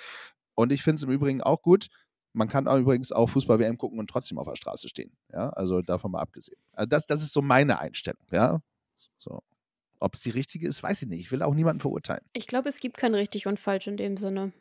Und ich finde es im Übrigen auch gut, man kann auch übrigens auch Fußball-WM gucken und trotzdem auf der Straße stehen. Ja, also davon mal abgesehen. Also das, das ist so meine Einstellung, ja. So. Ob es die richtige ist, weiß ich nicht. Ich will auch niemanden verurteilen. Ich glaube, es gibt kein richtig und falsch in dem Sinne.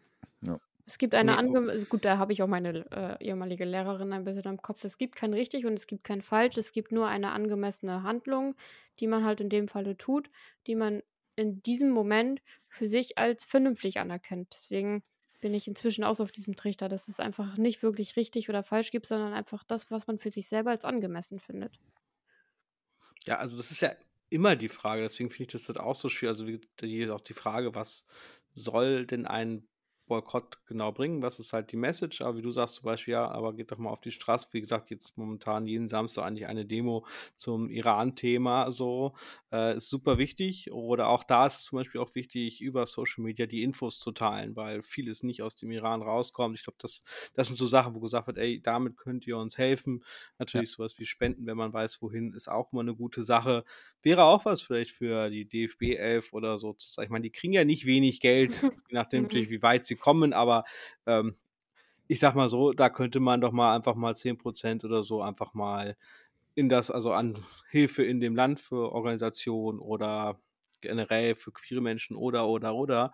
Ja. Es gibt eine Nee, ange gut, da habe ich auch meine äh, ehemalige Lehrerin ein bisschen im Kopf. Es gibt kein richtig und es gibt kein falsch. Es gibt nur eine angemessene Handlung, die man halt in dem Falle tut, die man in diesem Moment für sich als vernünftig anerkennt. Deswegen bin ich inzwischen auch auf diesem Trichter, dass es einfach nicht wirklich richtig oder falsch gibt, sondern einfach das, was man für sich selber als angemessen findet. Ja, also das ist ja immer die Frage, deswegen finde ich das halt auch so schwer. Also hier ist auch die Frage, was soll denn ein Boykott genau bringen? Was ist halt die Message? Aber wie du sagst zum Beispiel, ja, aber geht doch mal auf die Straße. Wie gesagt, jetzt momentan jeden Samstag eigentlich eine Demo zum Iran-Thema, so äh, ist super wichtig. Oder auch da ist es zum Beispiel auch wichtig, über Social Media die Infos zu teilen, weil vieles nicht aus dem Iran rauskommt. Ich glaube, das, das sind so Sachen, wo gesagt wird, ey, damit könnt ihr uns helfen. Natürlich sowas wie Spenden, wenn man weiß, wohin, ist auch mal eine gute Sache. Wäre auch was vielleicht für die DFB 11 oder so zu sagen. Ich meine, die kriegen ja nicht wenig Geld, je nachdem Mhm. natürlich, wie weit sie kommen, aber ähm, ich sag mal so, da könnte man doch mal einfach mal 10% oder so einfach mal in das, also an Hilfe in dem Land für Organisationen oder generell für queere Menschen oder, oder, oder,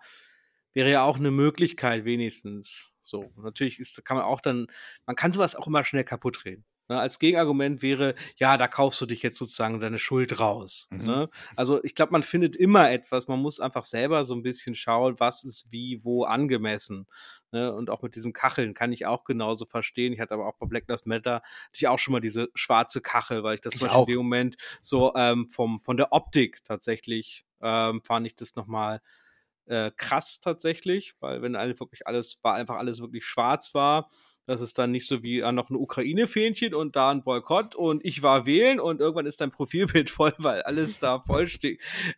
wäre ja auch eine Möglichkeit wenigstens. So, natürlich ist, kann man auch dann, man kann sowas auch immer schnell kaputt reden. Ne, als Gegenargument wäre, ja, da kaufst du dich jetzt sozusagen deine Schuld raus. Mhm. Ne? Also ich glaube, man findet immer etwas. Man muss einfach selber so ein bisschen schauen, was ist wie, wo angemessen. Ne? Und auch mit diesen Kacheln kann ich auch genauso verstehen. Ich hatte aber auch bei Black Lives Matter hatte ich auch schon mal diese schwarze Kachel, weil ich das Ich zum Beispiel auch. in dem Moment so ähm, vom, von der Optik tatsächlich ähm, fand ich das nochmal äh, krass tatsächlich, weil wenn wirklich alles, war einfach alles wirklich schwarz war, das ist dann nicht so wie ah, noch ein Ukraine-Fähnchen und da ein Boykott und ich war wählen und irgendwann ist dein Profilbild voll, weil alles da voll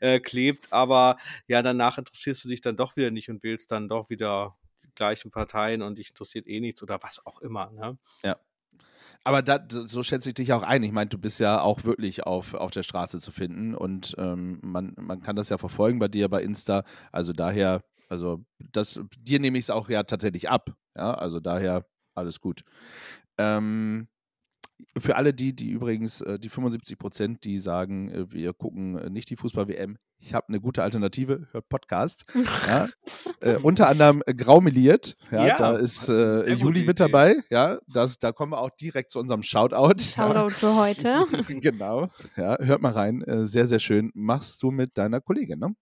äh, klebt. Aber ja, danach interessierst du dich dann doch wieder nicht und wählst dann doch wieder die gleichen Parteien und dich interessiert eh nichts oder was auch immer. Ne? Aber da, so schätze ich dich auch ein. Ich meine, du bist ja auch wirklich auf, auf der Straße zu finden und ähm, man, man kann das ja verfolgen bei dir bei Insta. Also daher, also das, dir nehme ich es auch ja tatsächlich ab. Ja, also daher alles gut. Ähm, für alle die, die übrigens, äh, die 75 Prozent, die sagen, äh, wir gucken äh, nicht die Fußball-WM, ich habe eine gute Alternative, hört Podcast. ja. äh, unter anderem Graumeliert, ja, Ja, da ist äh, Juli mit dabei, ja, das, da kommen wir auch direkt zu unserem Shoutout. Shoutout für heute. Genau, ja, hört mal rein, sehr, sehr schön. Machst du mit deiner Kollegin, ne?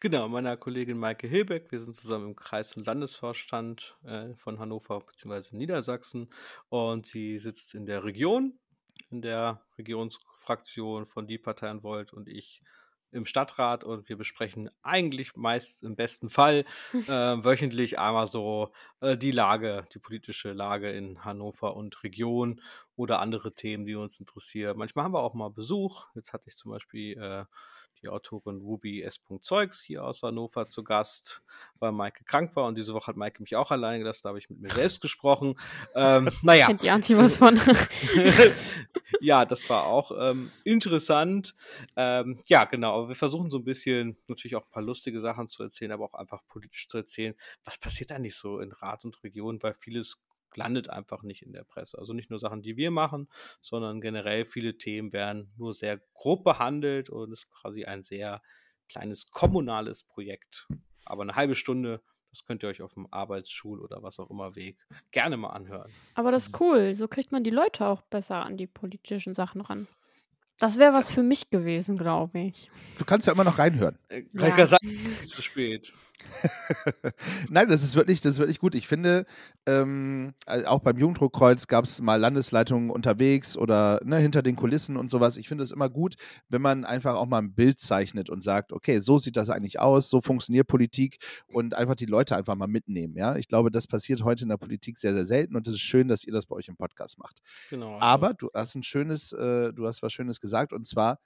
Genau, meiner Kollegin Maike Hilbeck. Wir sind zusammen im Kreis- und Landesvorstand äh, von Hannover bzw. Niedersachsen und sie sitzt in der Region, in der Regionsfraktion von Die Partei an Volt und ich im Stadtrat und wir besprechen eigentlich meist im besten Fall äh, wöchentlich einmal so äh, die Lage, die politische Lage in Hannover und Region oder andere Themen, die uns interessieren. Manchmal haben wir auch mal Besuch. Jetzt hatte ich zum Beispiel äh, die Autorin Ruby S. Zeugs hier aus Hannover zu Gast, weil Maike krank war und diese Woche hat Maike mich auch alleine gelassen, da habe ich mit mir selbst gesprochen. Ähm, naja, Kennt die Anzi was von? ja, das war auch ähm, interessant. Ähm, ja, genau. Aber wir versuchen so ein bisschen natürlich auch ein paar lustige Sachen zu erzählen, aber auch einfach politisch zu erzählen, was passiert eigentlich so in Rat und Region, weil vieles landet einfach nicht in der Presse. Also nicht nur Sachen, die wir machen, sondern generell viele Themen werden nur sehr grob behandelt und ist quasi ein sehr kleines kommunales Projekt. Aber eine halbe Stunde, das könnt ihr euch auf dem Arbeitsschul oder was auch immer Weg gerne mal anhören. Aber das ist cool. So kriegt man die Leute auch besser an die politischen Sachen ran. Das wäre was für mich gewesen, glaube ich. Du kannst ja immer noch reinhören. Äh, Kann Ja. ich sagen, zu spät. Nein, das ist wirklich, das ist wirklich gut. Ich finde, ähm, äh, auch beim Jugenddruckkreuz gab es mal Landesleitungen unterwegs oder ne, hinter den Kulissen und sowas. Ich finde es immer gut, wenn man einfach auch mal ein Bild zeichnet und sagt, okay, so sieht das eigentlich aus, so funktioniert Politik und einfach die Leute einfach mal mitnehmen. Ja, ich glaube, das passiert heute in der Politik sehr, sehr selten und es ist schön, dass ihr das bei euch im Podcast macht. Genau. also Aber du hast ein schönes, äh, du hast was Schönes gesagt und zwar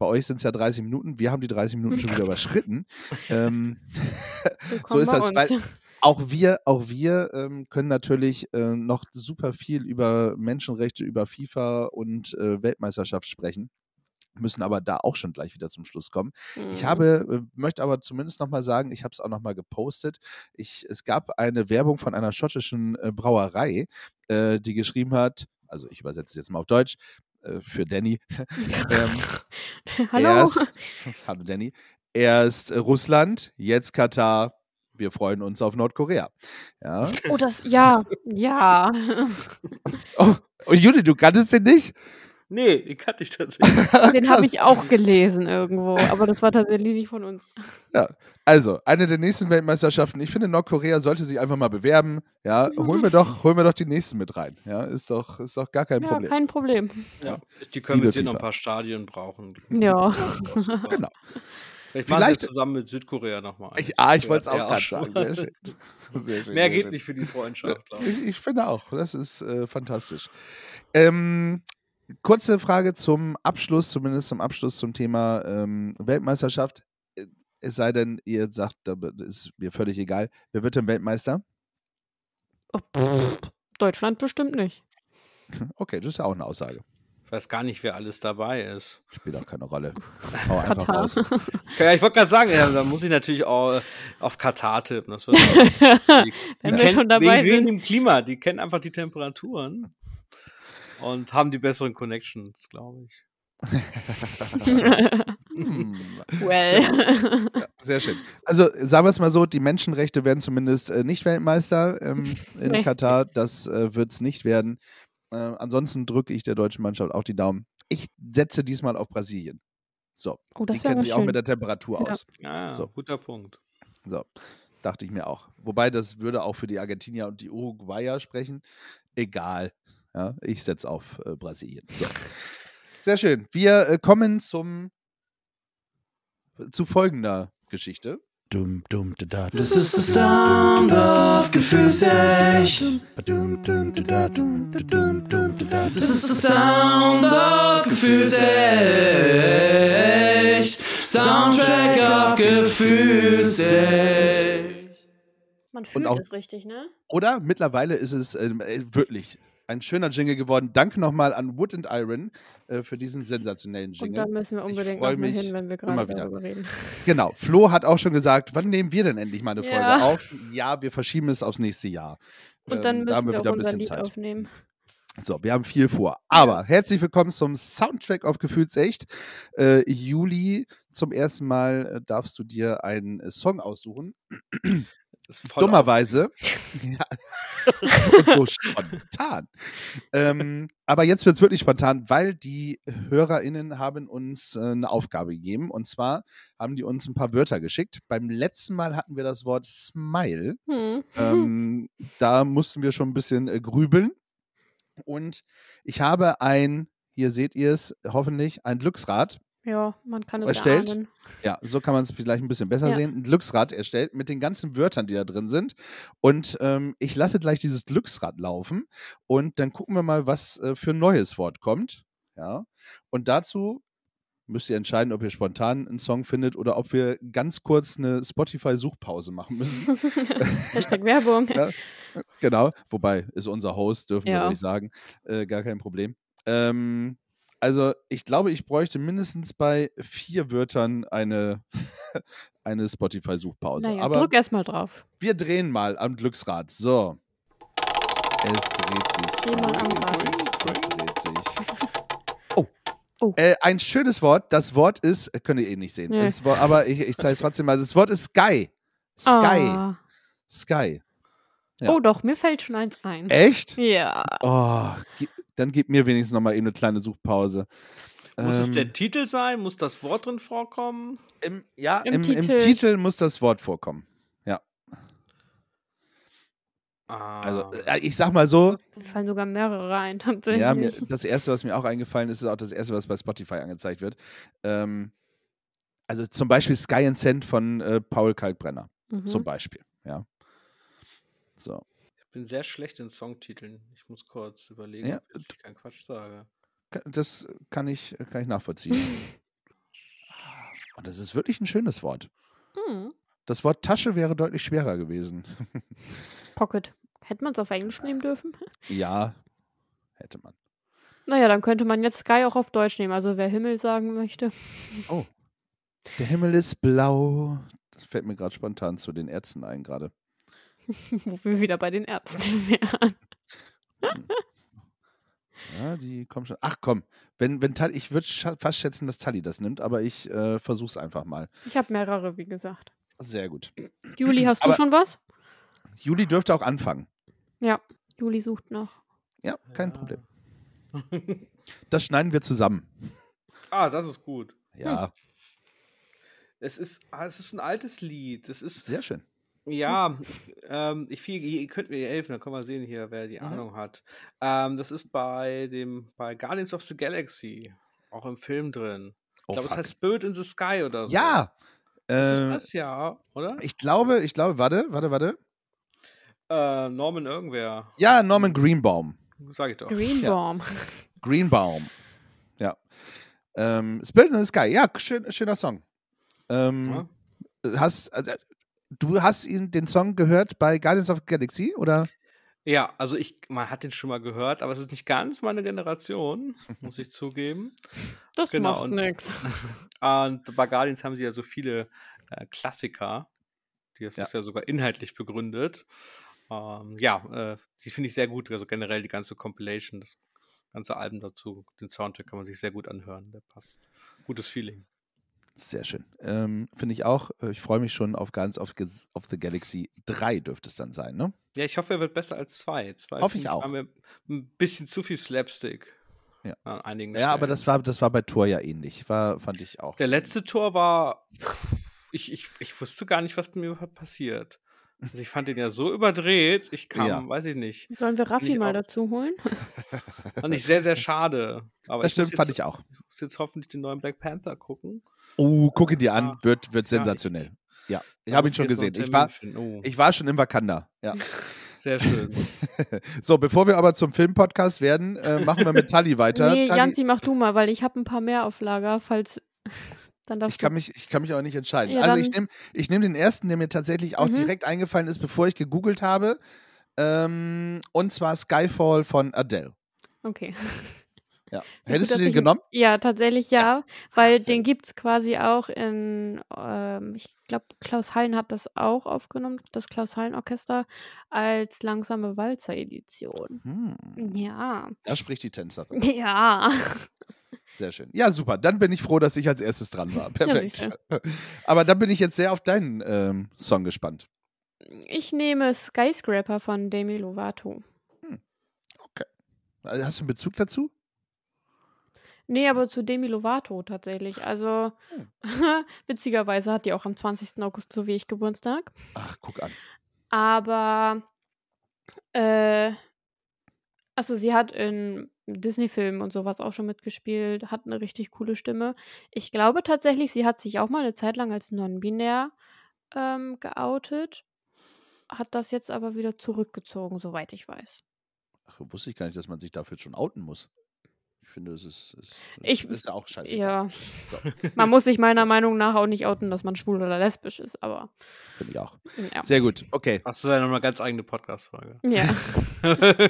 bei euch sind es ja 30 Minuten, wir haben die 30 Minuten schon wieder überschritten. Ähm, so ist das, weil auch wir, auch wir ähm, können natürlich äh, noch super viel über Menschenrechte, über FIFA und äh, Weltmeisterschaft sprechen, müssen aber da auch schon gleich wieder zum Schluss kommen. Ich Mhm. habe, äh, möchte aber zumindest nochmal sagen, ich habe es auch nochmal gepostet. Ich, es gab eine Werbung von einer schottischen äh, Brauerei, äh, die geschrieben hat, also ich übersetze es jetzt mal auf Deutsch, äh, für Danny. ähm, Hallo. Erst, hallo Danny. Erst äh, Russland, jetzt Katar. Wir freuen uns auf Nordkorea. Ja. Oh, das, ja, ja. Oh, und Juli, du kanntest den nicht? Nee, die kannte ich tatsächlich. Den habe ich auch gelesen irgendwo, aber das war tatsächlich nicht von uns. Also, eine der nächsten Weltmeisterschaften. Ich finde, Nordkorea sollte sich einfach mal bewerben. Ja, holen wir doch, holen wir doch die nächsten mit rein. Ja, ist doch, ist doch gar kein ja, Problem. kein Problem. Ja. Die können Liebe jetzt hier noch ein paar Stadien brauchen. Ja. Genau. Vielleicht machen sie Vielleicht- zusammen mit Südkorea nochmal. Ich, ah, ich wollte es auch Ja, gerade sagen. Sehr schön. Sehr schön Mehr sehr geht schön. nicht für die Freundschaft, glaube ich. Ich, ich finde auch, das ist äh, fantastisch. Ähm, kurze Frage zum Abschluss, zumindest zum Abschluss zum Thema ähm, Weltmeisterschaft. Äh, Es sei denn, ihr sagt, da ist mir völlig egal. Wer wird denn Weltmeister? Oh, Deutschland bestimmt nicht. Okay, das ist ja auch eine Aussage. Ich weiß gar nicht, wer alles dabei ist. Spielt auch keine Rolle. Hau einfach Katar. raus. Ja, ich wollte gerade sagen, ja, da muss ich natürlich auch äh, auf Katar tippen. Das wird. Wenn wir schon dabei wegen, wegen sind. dem Klima, die kennen einfach die Temperaturen und haben die besseren Connections, glaube ich. Hm. well. Ja, sehr schön. Also sagen wir es mal so, die Menschenrechte werden zumindest äh, nicht Weltmeister ähm, in Nee. Katar. Das äh, wird es nicht werden. Äh, ansonsten drücke ich der deutschen Mannschaft auch die Daumen. Ich setze diesmal auf Brasilien. So, Oh, die kennen sich auch schön. mit der Temperatur Ja. aus. Ja, So. guter Punkt. So, dachte ich mir auch. Wobei das würde auch für die Argentinier und die Uruguayer sprechen. Egal. Ja, ich setze auf äh, Brasilien. So. Sehr schön. Wir äh, kommen zum zu folgender Geschichte. Dum, dum, da, da, Das ist der Sound of Gefühlsecht. Dum, dum, da, da, dum, da, dum, dum, da, da. Das ist der Sound of Gefühlsecht. Soundtrack of Gefühlsecht. Man fühlt auch- es richtig, ne? Oder mittlerweile ist es ähm, äh, wirklich ein schöner Jingle geworden. Danke nochmal an Wood and Iron äh, für diesen sensationellen Und Jingle. da müssen wir unbedingt nochmal hin, wenn wir gerade wieder. darüber reden. Genau. Flo hat auch schon gesagt, wann nehmen wir denn endlich mal eine Folge Ja. auf? Ja, wir verschieben es aufs nächste Jahr. Und dann Ähm, da haben müssen wir wir wieder ein bisschen Lied Zeit. aufnehmen. So, wir haben viel vor. Aber herzlich willkommen zum Soundtrack auf Gefühlsecht. Äh, Juli, zum ersten Mal äh, darfst du dir einen Song aussuchen. Das ist voll Dummerweise. ja. Und so spontan. Ähm, aber jetzt wird es wirklich spontan, weil die HörerInnen haben uns äh, eine Aufgabe gegeben. Und zwar haben die uns ein paar Wörter geschickt. Beim letzten Mal hatten wir das Wort Smile. Hm. Ähm, da mussten wir schon ein bisschen äh, grübeln. Und ich habe ein, hier seht ihr es hoffentlich, ein Glücksrad. Ja, man kann es Erstellt? erahnen. Ja, so kann man es vielleicht ein bisschen besser Ja. sehen. Ein Glücksrad erstellt mit den ganzen Wörtern, die da drin sind. Und ähm, ich lasse gleich dieses Glücksrad laufen und dann gucken wir mal, was äh, für ein neues Wort kommt. Ja. Und dazu müsst ihr entscheiden, ob ihr spontan einen Song findet oder ob wir ganz kurz eine Spotify-Suchpause machen müssen. Hashtag Werbung. Ja. Genau, wobei ist unser Host, dürfen wir Ja. ruhig sagen. Äh, gar kein Problem. Ähm, also ich glaube, ich bräuchte mindestens bei vier Wörtern eine, eine Spotify-Suchpause. Naja, Aber drück erst mal drauf. wir drehen mal am Glücksrad. So. Es dreht sich. Dreh mal am dreht Rad. sich, es dreht sich. Oh. Oh. Äh, ein schönes Wort. Das Wort ist, äh, könnt ihr eh nicht sehen. Nee. Wort, aber ich, ich zeige es trotzdem mal. Das Wort ist Sky. Sky. Ah. Sky. Ja. Oh doch, mir fällt schon eins ein. Echt? Ja. Oh, dann gib mir wenigstens nochmal eben eine kleine Suchpause. Muss ähm, es der ähm, Titel sein? Muss das Wort drin vorkommen? Im, ja, Im, im, Titel. im Titel muss das Wort vorkommen. Ja. Also, ah. Also, ich sag mal so. Da fallen sogar mehrere ein. Ja, mir, das erste, was mir auch eingefallen ist, ist auch das erste, was bei Spotify angezeigt wird. Ähm, also zum Beispiel Sky and Sand von äh, Paul Kalkbrenner. Mhm. Zum Beispiel, ja. So ich bin sehr schlecht in Songtiteln. Ich muss kurz überlegen, Ja, ob ich keinen Quatsch sage. Das kann ich, kann ich nachvollziehen. Und das ist wirklich ein schönes Wort. Hm. Das Wort Tasche wäre deutlich schwerer gewesen. Pocket. Hätte man es auf Englisch nehmen dürfen? ja, hätte man. Naja, dann könnte man jetzt Sky auch auf Deutsch nehmen. Also wer Himmel sagen möchte. Oh. Der Himmel ist blau. Das fällt mir gerade spontan zu den Ärzten ein gerade. Wo wir wieder bei den Ärzten wären. Ja, die kommen schon. Ach komm, wenn, wenn Tali, ich würde fast schätzen, dass Tali das nimmt, aber ich äh, versuch's einfach mal. Ich habe mehrere, wie gesagt. Sehr gut. Juli, hast du Aber- schon was? Juli dürfte auch anfangen. Ja, Juli sucht noch. Ja, kein Ja. Problem. Das schneiden wir zusammen. ah, das ist gut. Ja, Es ist, ah, es ist ein altes Lied. Es ist, sehr schön. Ja, ähm, ich, viel, ihr könnt mir helfen, dann kann man sehen hier, wer die Mhm. Ahnung hat. Ähm, das ist bei dem, bei Guardians of the Galaxy, auch im Film drin. Oh, ich glaube, es heißt Spirit in the Sky oder so. Ja, Das ist äh, das ja, oder? ich glaube, ich glaube, warte, warte, warte. Äh, Norman irgendwer. Ja, Norman Greenbaum. Sag ich doch. Greenbaum. Greenbaum. Ja. Ähm, Spirit in the Sky. Ja, schön, schöner Song. Ähm, Ja. hast, äh, du hast ihn, den Song gehört bei Guardians of the Galaxy, oder? Ja, also ich, man hat den schon mal gehört, aber es ist nicht ganz meine Generation, muss ich zugeben. Das Genau, macht nix. Und bei Guardians haben sie ja so viele äh, Klassiker. Die das Ja. ist ja sogar inhaltlich begründet. Ähm, ja, äh, die finde ich sehr gut. Also generell die ganze Compilation, das ganze Album dazu, den Soundtrack kann man sich sehr gut anhören. Der passt. Gutes Feeling. Sehr schön. Ähm, Finde ich auch. Äh, Ich freue mich schon auf Guardians of, of the Galaxy 3 dürfte es dann sein, ne? Ja, ich hoffe, er wird besser als zwei. zwei Hoffe ich auch. War mir ein bisschen zu viel Slapstick. Ja. An einigen Ja, aber das war, das war bei Tor ja ähnlich. War, fand ich auch. Der letzte Tor war. Ich, ich, ich wusste gar nicht, was mit mir passiert. Also ich fand den ja so überdreht, ich kam, Ja. weiß ich nicht. Sollen wir Raffi mal dazu holen? Fand ich sehr, sehr schade. Aber das stimmt, fand ich auch. Jetzt hoffentlich den neuen Black Panther gucken. Oh, guck ihn dir an, Ja. wird, wird Ja, sensationell. Ja, ich habe ihn schon gesehen. Ich war. Oh, ich war schon im Wakanda. Ja. sehr schön. So, bevor wir aber zum Filmpodcast werden, äh, machen wir mit Tali weiter. nee, Tali, Janzi, mach du mal, weil ich habe ein paar mehr auf Lager, falls. Dann ich, kann mich, ich kann mich auch nicht entscheiden. Ja, also ich nehme ich nehm den ersten, der mir tatsächlich auch Mhm. direkt eingefallen ist, bevor ich gegoogelt habe. Ähm, und zwar Skyfall von Adele. Okay. Ja. Ja, Hättest gut, du den ich- genommen? Ja, tatsächlich ja, weil sehr den gibt es quasi auch in, ähm, ich glaube, Klaus Hallen hat das auch aufgenommen, das Klaus Hallen Orchester, als langsame Walzer-Edition. Hm, Ja, da spricht die Tänzerin. ja. Sehr schön. Ja, super. Dann bin ich froh, dass ich als erstes dran war. Perfekt. sicher. Aber dann bin ich jetzt sehr auf deinen ähm, Song gespannt. Ich nehme Skyscraper von Demi Lovato. Also Hast du einen Bezug dazu? Nee, aber zu Demi Lovato tatsächlich. Also, witzigerweise hat die auch am 20. August so wie ich Geburtstag. Ach, guck an. Aber, äh, also sie hat in Disney-Filmen und sowas auch schon mitgespielt, hat eine richtig coole Stimme. Ich glaube tatsächlich, sie hat sich auch mal eine Zeit lang als non-binär ähm, geoutet, hat das jetzt aber wieder zurückgezogen, soweit ich weiß. Ach, wusste ich gar nicht, dass man sich dafür schon outen muss. Ich finde, es ist, ist, Ich- ist ja auch scheiße. Ja, So, man muss sich meiner Meinung nach auch nicht outen, dass man schwul oder lesbisch ist, aber finde ich auch. ja. Sehr gut. Okay. Hast du ja noch eine ganz eigene Podcast-Folge. Ja.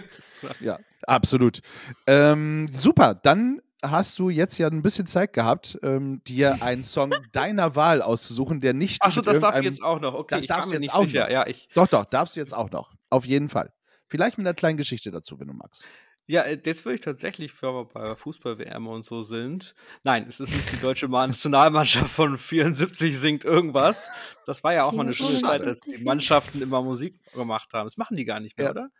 Ja, absolut. Ähm, super. Dann hast du jetzt ja ein bisschen Zeit gehabt, ähm, dir einen Song deiner Wahl auszusuchen, der nicht. Achso, das darf ich jetzt auch noch. Okay, Das ich darfst du mir jetzt nicht auch sicher. noch. Ja, ich, Doch, doch, darfst du jetzt auch noch. Auf jeden Fall. Vielleicht mit einer kleinen Geschichte dazu, wenn du magst. Ja, äh, jetzt würde ich tatsächlich, wenn wir bei Fußball-WM und so sind. Nein, es ist nicht die deutsche Nationalmannschaft von 74 singt irgendwas. Das war ja auch mal eine schöne Zeit, dass die Mannschaften immer Musik gemacht haben. Das machen die gar nicht mehr, Ja. oder?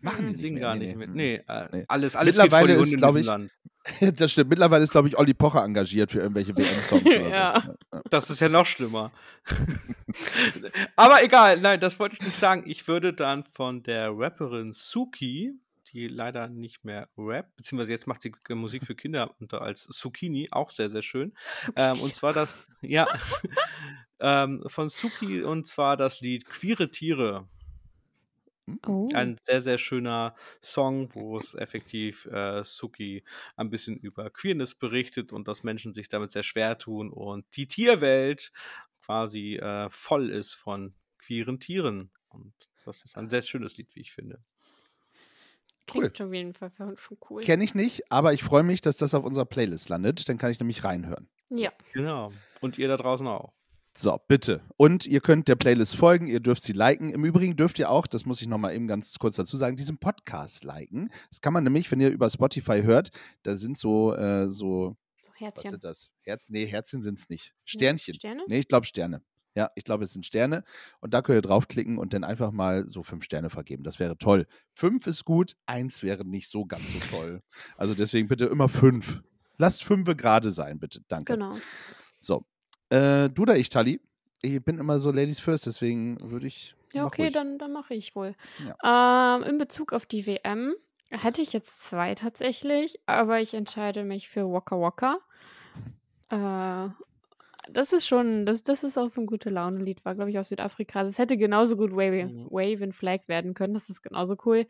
Machen Die die singen nicht gar mehr. nicht Nee, mit. nee. Nee, äh, Nee. alles, alles geht vor Mittlerweile die ist, Hunde ich- Land. Das stimmt. Mittlerweile ist, glaube ich, Olli Pocher engagiert für irgendwelche WM-Songs oder so. Ja. Das ist ja noch schlimmer. Aber egal, nein, das wollte ich nicht sagen. Ich würde dann von der Rapperin Suki, die leider nicht mehr rappt, beziehungsweise jetzt macht sie Musik für Kinder unter als Zucchini, auch sehr, sehr schön. Ähm, und zwar das, ja, ähm, von Suki und zwar das Lied Queere Tiere. Oh. Ein sehr, sehr schöner Song, wo es effektiv äh, Suki ein bisschen über Queerness berichtet und dass Menschen sich damit sehr schwer tun und die Tierwelt quasi äh, voll ist von queeren Tieren. Und das ist ein sehr schönes Lied, wie ich finde. Klingt auf jeden Fall schon cool. Kenne ich nicht, aber ich freue mich, dass das auf unserer Playlist landet. Dann kann ich nämlich reinhören. ja. Genau. Und ihr da draußen auch. So, bitte. Und ihr könnt der Playlist folgen, ihr dürft sie liken. Im Übrigen dürft ihr auch, das muss ich nochmal eben ganz kurz dazu sagen, diesen Podcast liken. Das kann man nämlich, wenn ihr über Spotify hört, da sind so, äh, so, So was Herzchen. sind das? Herz, nee, Herzchen sind es nicht. Sternchen. Sterne? Nee, ich glaube Sterne. Ja, ich glaube, es sind Sterne. Und da könnt ihr draufklicken und dann einfach mal so fünf Sterne vergeben. Das wäre toll. Fünf ist gut, eins wäre nicht so ganz so toll. Also deswegen bitte immer fünf. Lasst fünfe gerade sein, bitte. Danke. Genau. So. Äh, du oder ich, Tali? Ich bin immer so Ladies first, deswegen würde ich. Ja, okay, ruhig. dann, dann mache ich wohl. Ähm, in Bezug auf die WM hätte ich jetzt zwei tatsächlich, aber ich entscheide mich für Waka Waka. Äh, das ist schon, das, das ist auch so ein gute Laune-Lied, war, glaube ich, aus Südafrika. Also es hätte genauso gut Wave, Mhm. Wave and Flag werden können, das ist genauso cool.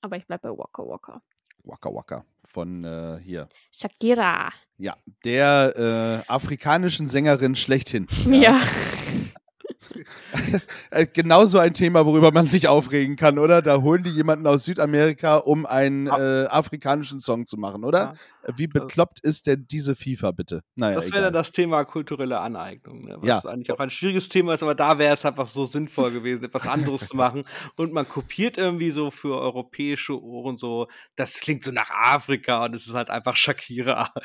Aber ich bleibe bei Waka Waka. Waka Waka von äh, hier. Shakira. Ja, der äh, afrikanischen Sängerin schlechthin. Ja. Äh, genau so ein Thema, worüber man sich aufregen kann, oder? Da holen die jemanden aus Südamerika, um einen Ja. äh, afrikanischen Song zu machen, oder? Ja. Wie bekloppt ist denn diese FIFA, bitte? Naja, Das wäre dann das Thema kulturelle Aneignung, ne? was Ja. eigentlich auch ein schwieriges Thema ist, aber da wäre es einfach so sinnvoll gewesen, etwas anderes zu machen. Und man kopiert irgendwie so für europäische Ohren so, das klingt so nach Afrika und es ist halt einfach Shakira.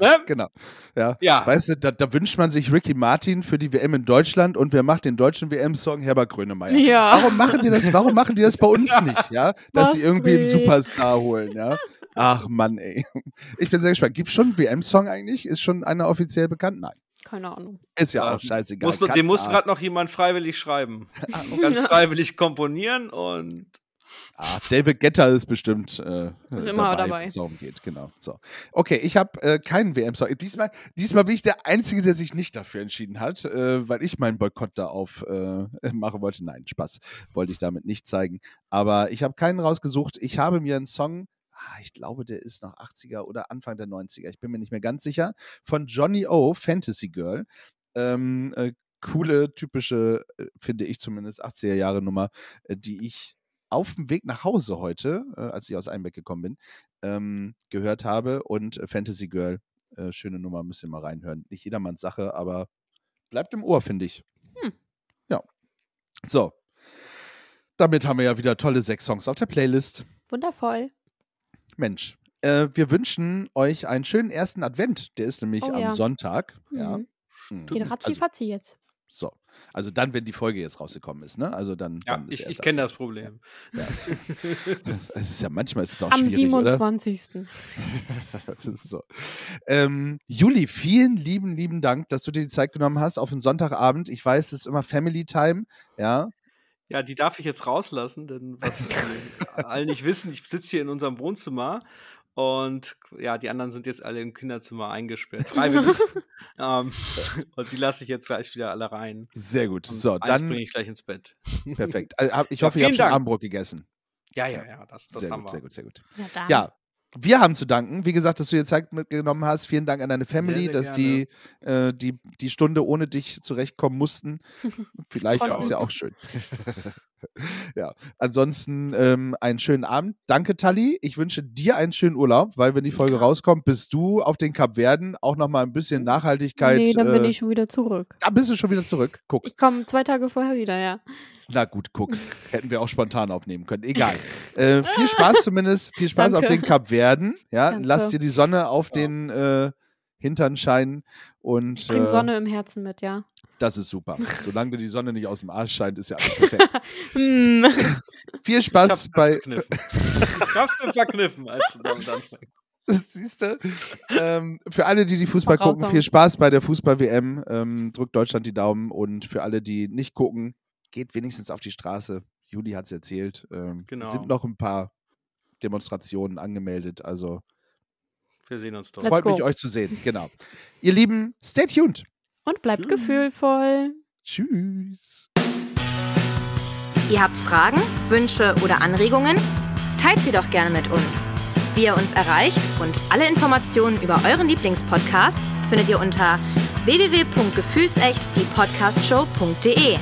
Ne? Genau. Ja. Ja. Weißt du, da, da wünscht man sich Ricky Martin für die WM in Deutschland und wer macht den deutschen WM-Song? Herbert Grönemeyer. Ja. Warum machen die das? Warum machen die das bei uns nicht? Ja, dass sie Was irgendwie einen? Superstar holen. Ja. Ach Mann, ey. Ich bin sehr gespannt. Gibt es schon einen WM-Song eigentlich? Ist schon einer offiziell bekannt? Nein. Keine Ahnung. Ist ja Ja, auch scheißegal. Muss, dem muss gerade noch jemand freiwillig schreiben. Ah, Ganz freiwillig komponieren und Ah, David Getter ist bestimmt äh, Ist immer dabei. wenn es darum geht, genau. So. Okay, ich habe äh, keinen WM-Song. Diesmal, diesmal bin ich der Einzige, der sich nicht dafür entschieden hat, äh, weil ich meinen Boykott da auf äh, machen wollte. Nein, Spaß. Wollte ich damit nicht zeigen. Aber ich habe keinen rausgesucht. Ich habe mir einen Song, ah, ich glaube, der ist noch 80er oder Anfang der 90er, ich bin mir nicht mehr ganz sicher, von Johnny O, Fantasy Girl. Ähm, äh, coole, typische, äh, finde ich zumindest, 80er Jahre Nummer, äh, die ich auf dem Weg nach Hause heute, äh, als ich aus Einbeck gekommen bin, ähm, gehört habe. Und äh, Fantasy Girl, äh, schöne Nummer, müsst ihr mal reinhören. Nicht jedermanns Sache, aber bleibt im Ohr, finde ich. Hm. Ja. So. Damit haben wir ja wieder tolle sechs Songs auf der Playlist. Wundervoll. Mensch, äh, wir wünschen euch einen schönen ersten Advent. Der ist nämlich Oh am ja. Sonntag. Ja. Mhm. Hm. Geht Also, ratzi-fatzi jetzt. So. Also dann, wenn die Folge jetzt rausgekommen ist, ne? Also dann. ja, dann ist ich, ich kenne das Problem. Ja. Es ist ja manchmal ist es auch Am schwierig, oder? 27. Das ist so. Ähm, Juli, vielen lieben, lieben Dank, dass du dir die Zeit genommen hast auf einen Sonntagabend. Ich weiß, es ist immer Family Time, ja. Ja, die darf ich jetzt rauslassen, denn was äh, alle nicht wissen, ich sitze hier in unserem Wohnzimmer und ja, die anderen sind jetzt alle im Kinderzimmer eingesperrt, freiwillig. ähm, und die lasse ich jetzt gleich wieder alle rein. Sehr gut. Und So, dann bringe ich gleich ins Bett. perfekt. Also, Ich Ja, hoffe, ihr habt schon. Abendbrot gegessen. Ja, ja, ja, das, das Sehr haben gut, wir. sehr gut, sehr gut. Ja. Ja, wir haben zu danken. Wie gesagt, dass du dir Zeit mitgenommen hast. Vielen Dank an deine Family, sehr dass die, äh, die die Stunde ohne dich zurechtkommen mussten. Vielleicht war es ja auch schön. Ja, ansonsten ähm, einen schönen Abend. Danke, Tali. Ich wünsche dir einen schönen Urlaub, weil wenn die Folge rauskommt, bist du auf den Kapverden auch noch mal ein bisschen Nachhaltigkeit. Nee, dann bin äh, ich schon wieder zurück. Da bist du schon wieder zurück. Guck. Ich komme zwei Tage vorher wieder, ja. Na gut, guck. Hätten wir auch spontan aufnehmen können. Egal. Äh, viel Spaß zumindest. Viel Spaß auf Danke. den Kapverden. Ja, Danke. lass dir die Sonne auf den äh, Hintern scheinen. Und Ich bringe äh, Sonne im Herzen mit, ja. das ist super. Solange dir die Sonne nicht aus dem Arsch scheint, ist ja alles perfekt. Hm. Viel Ich Spaß hab's bei. ich hab's verkniffen, als du damit anfängst. Siehst du? Ähm, für alle, die die Fußball Voraus- gucken, viel Spaß bei der Fußball-WM. Ähm, drückt Deutschland die Daumen. Und für alle, die nicht gucken, geht wenigstens auf die Straße. Juli hat es erzählt. Ähm, Genau. Es sind noch ein paar Demonstrationen angemeldet. Also Wir sehen uns dort. Let's freut mich, euch zu sehen. Genau. Ihr Lieben, stay tuned. Und bleibt Tschüss. gefühlvoll. Tschüss. Ihr habt Fragen, Wünsche oder Anregungen? Teilt sie doch gerne mit uns. Wie ihr uns erreicht und alle Informationen über euren Lieblingspodcast findet ihr unter www.gefühlsecht die Podcastshow.de.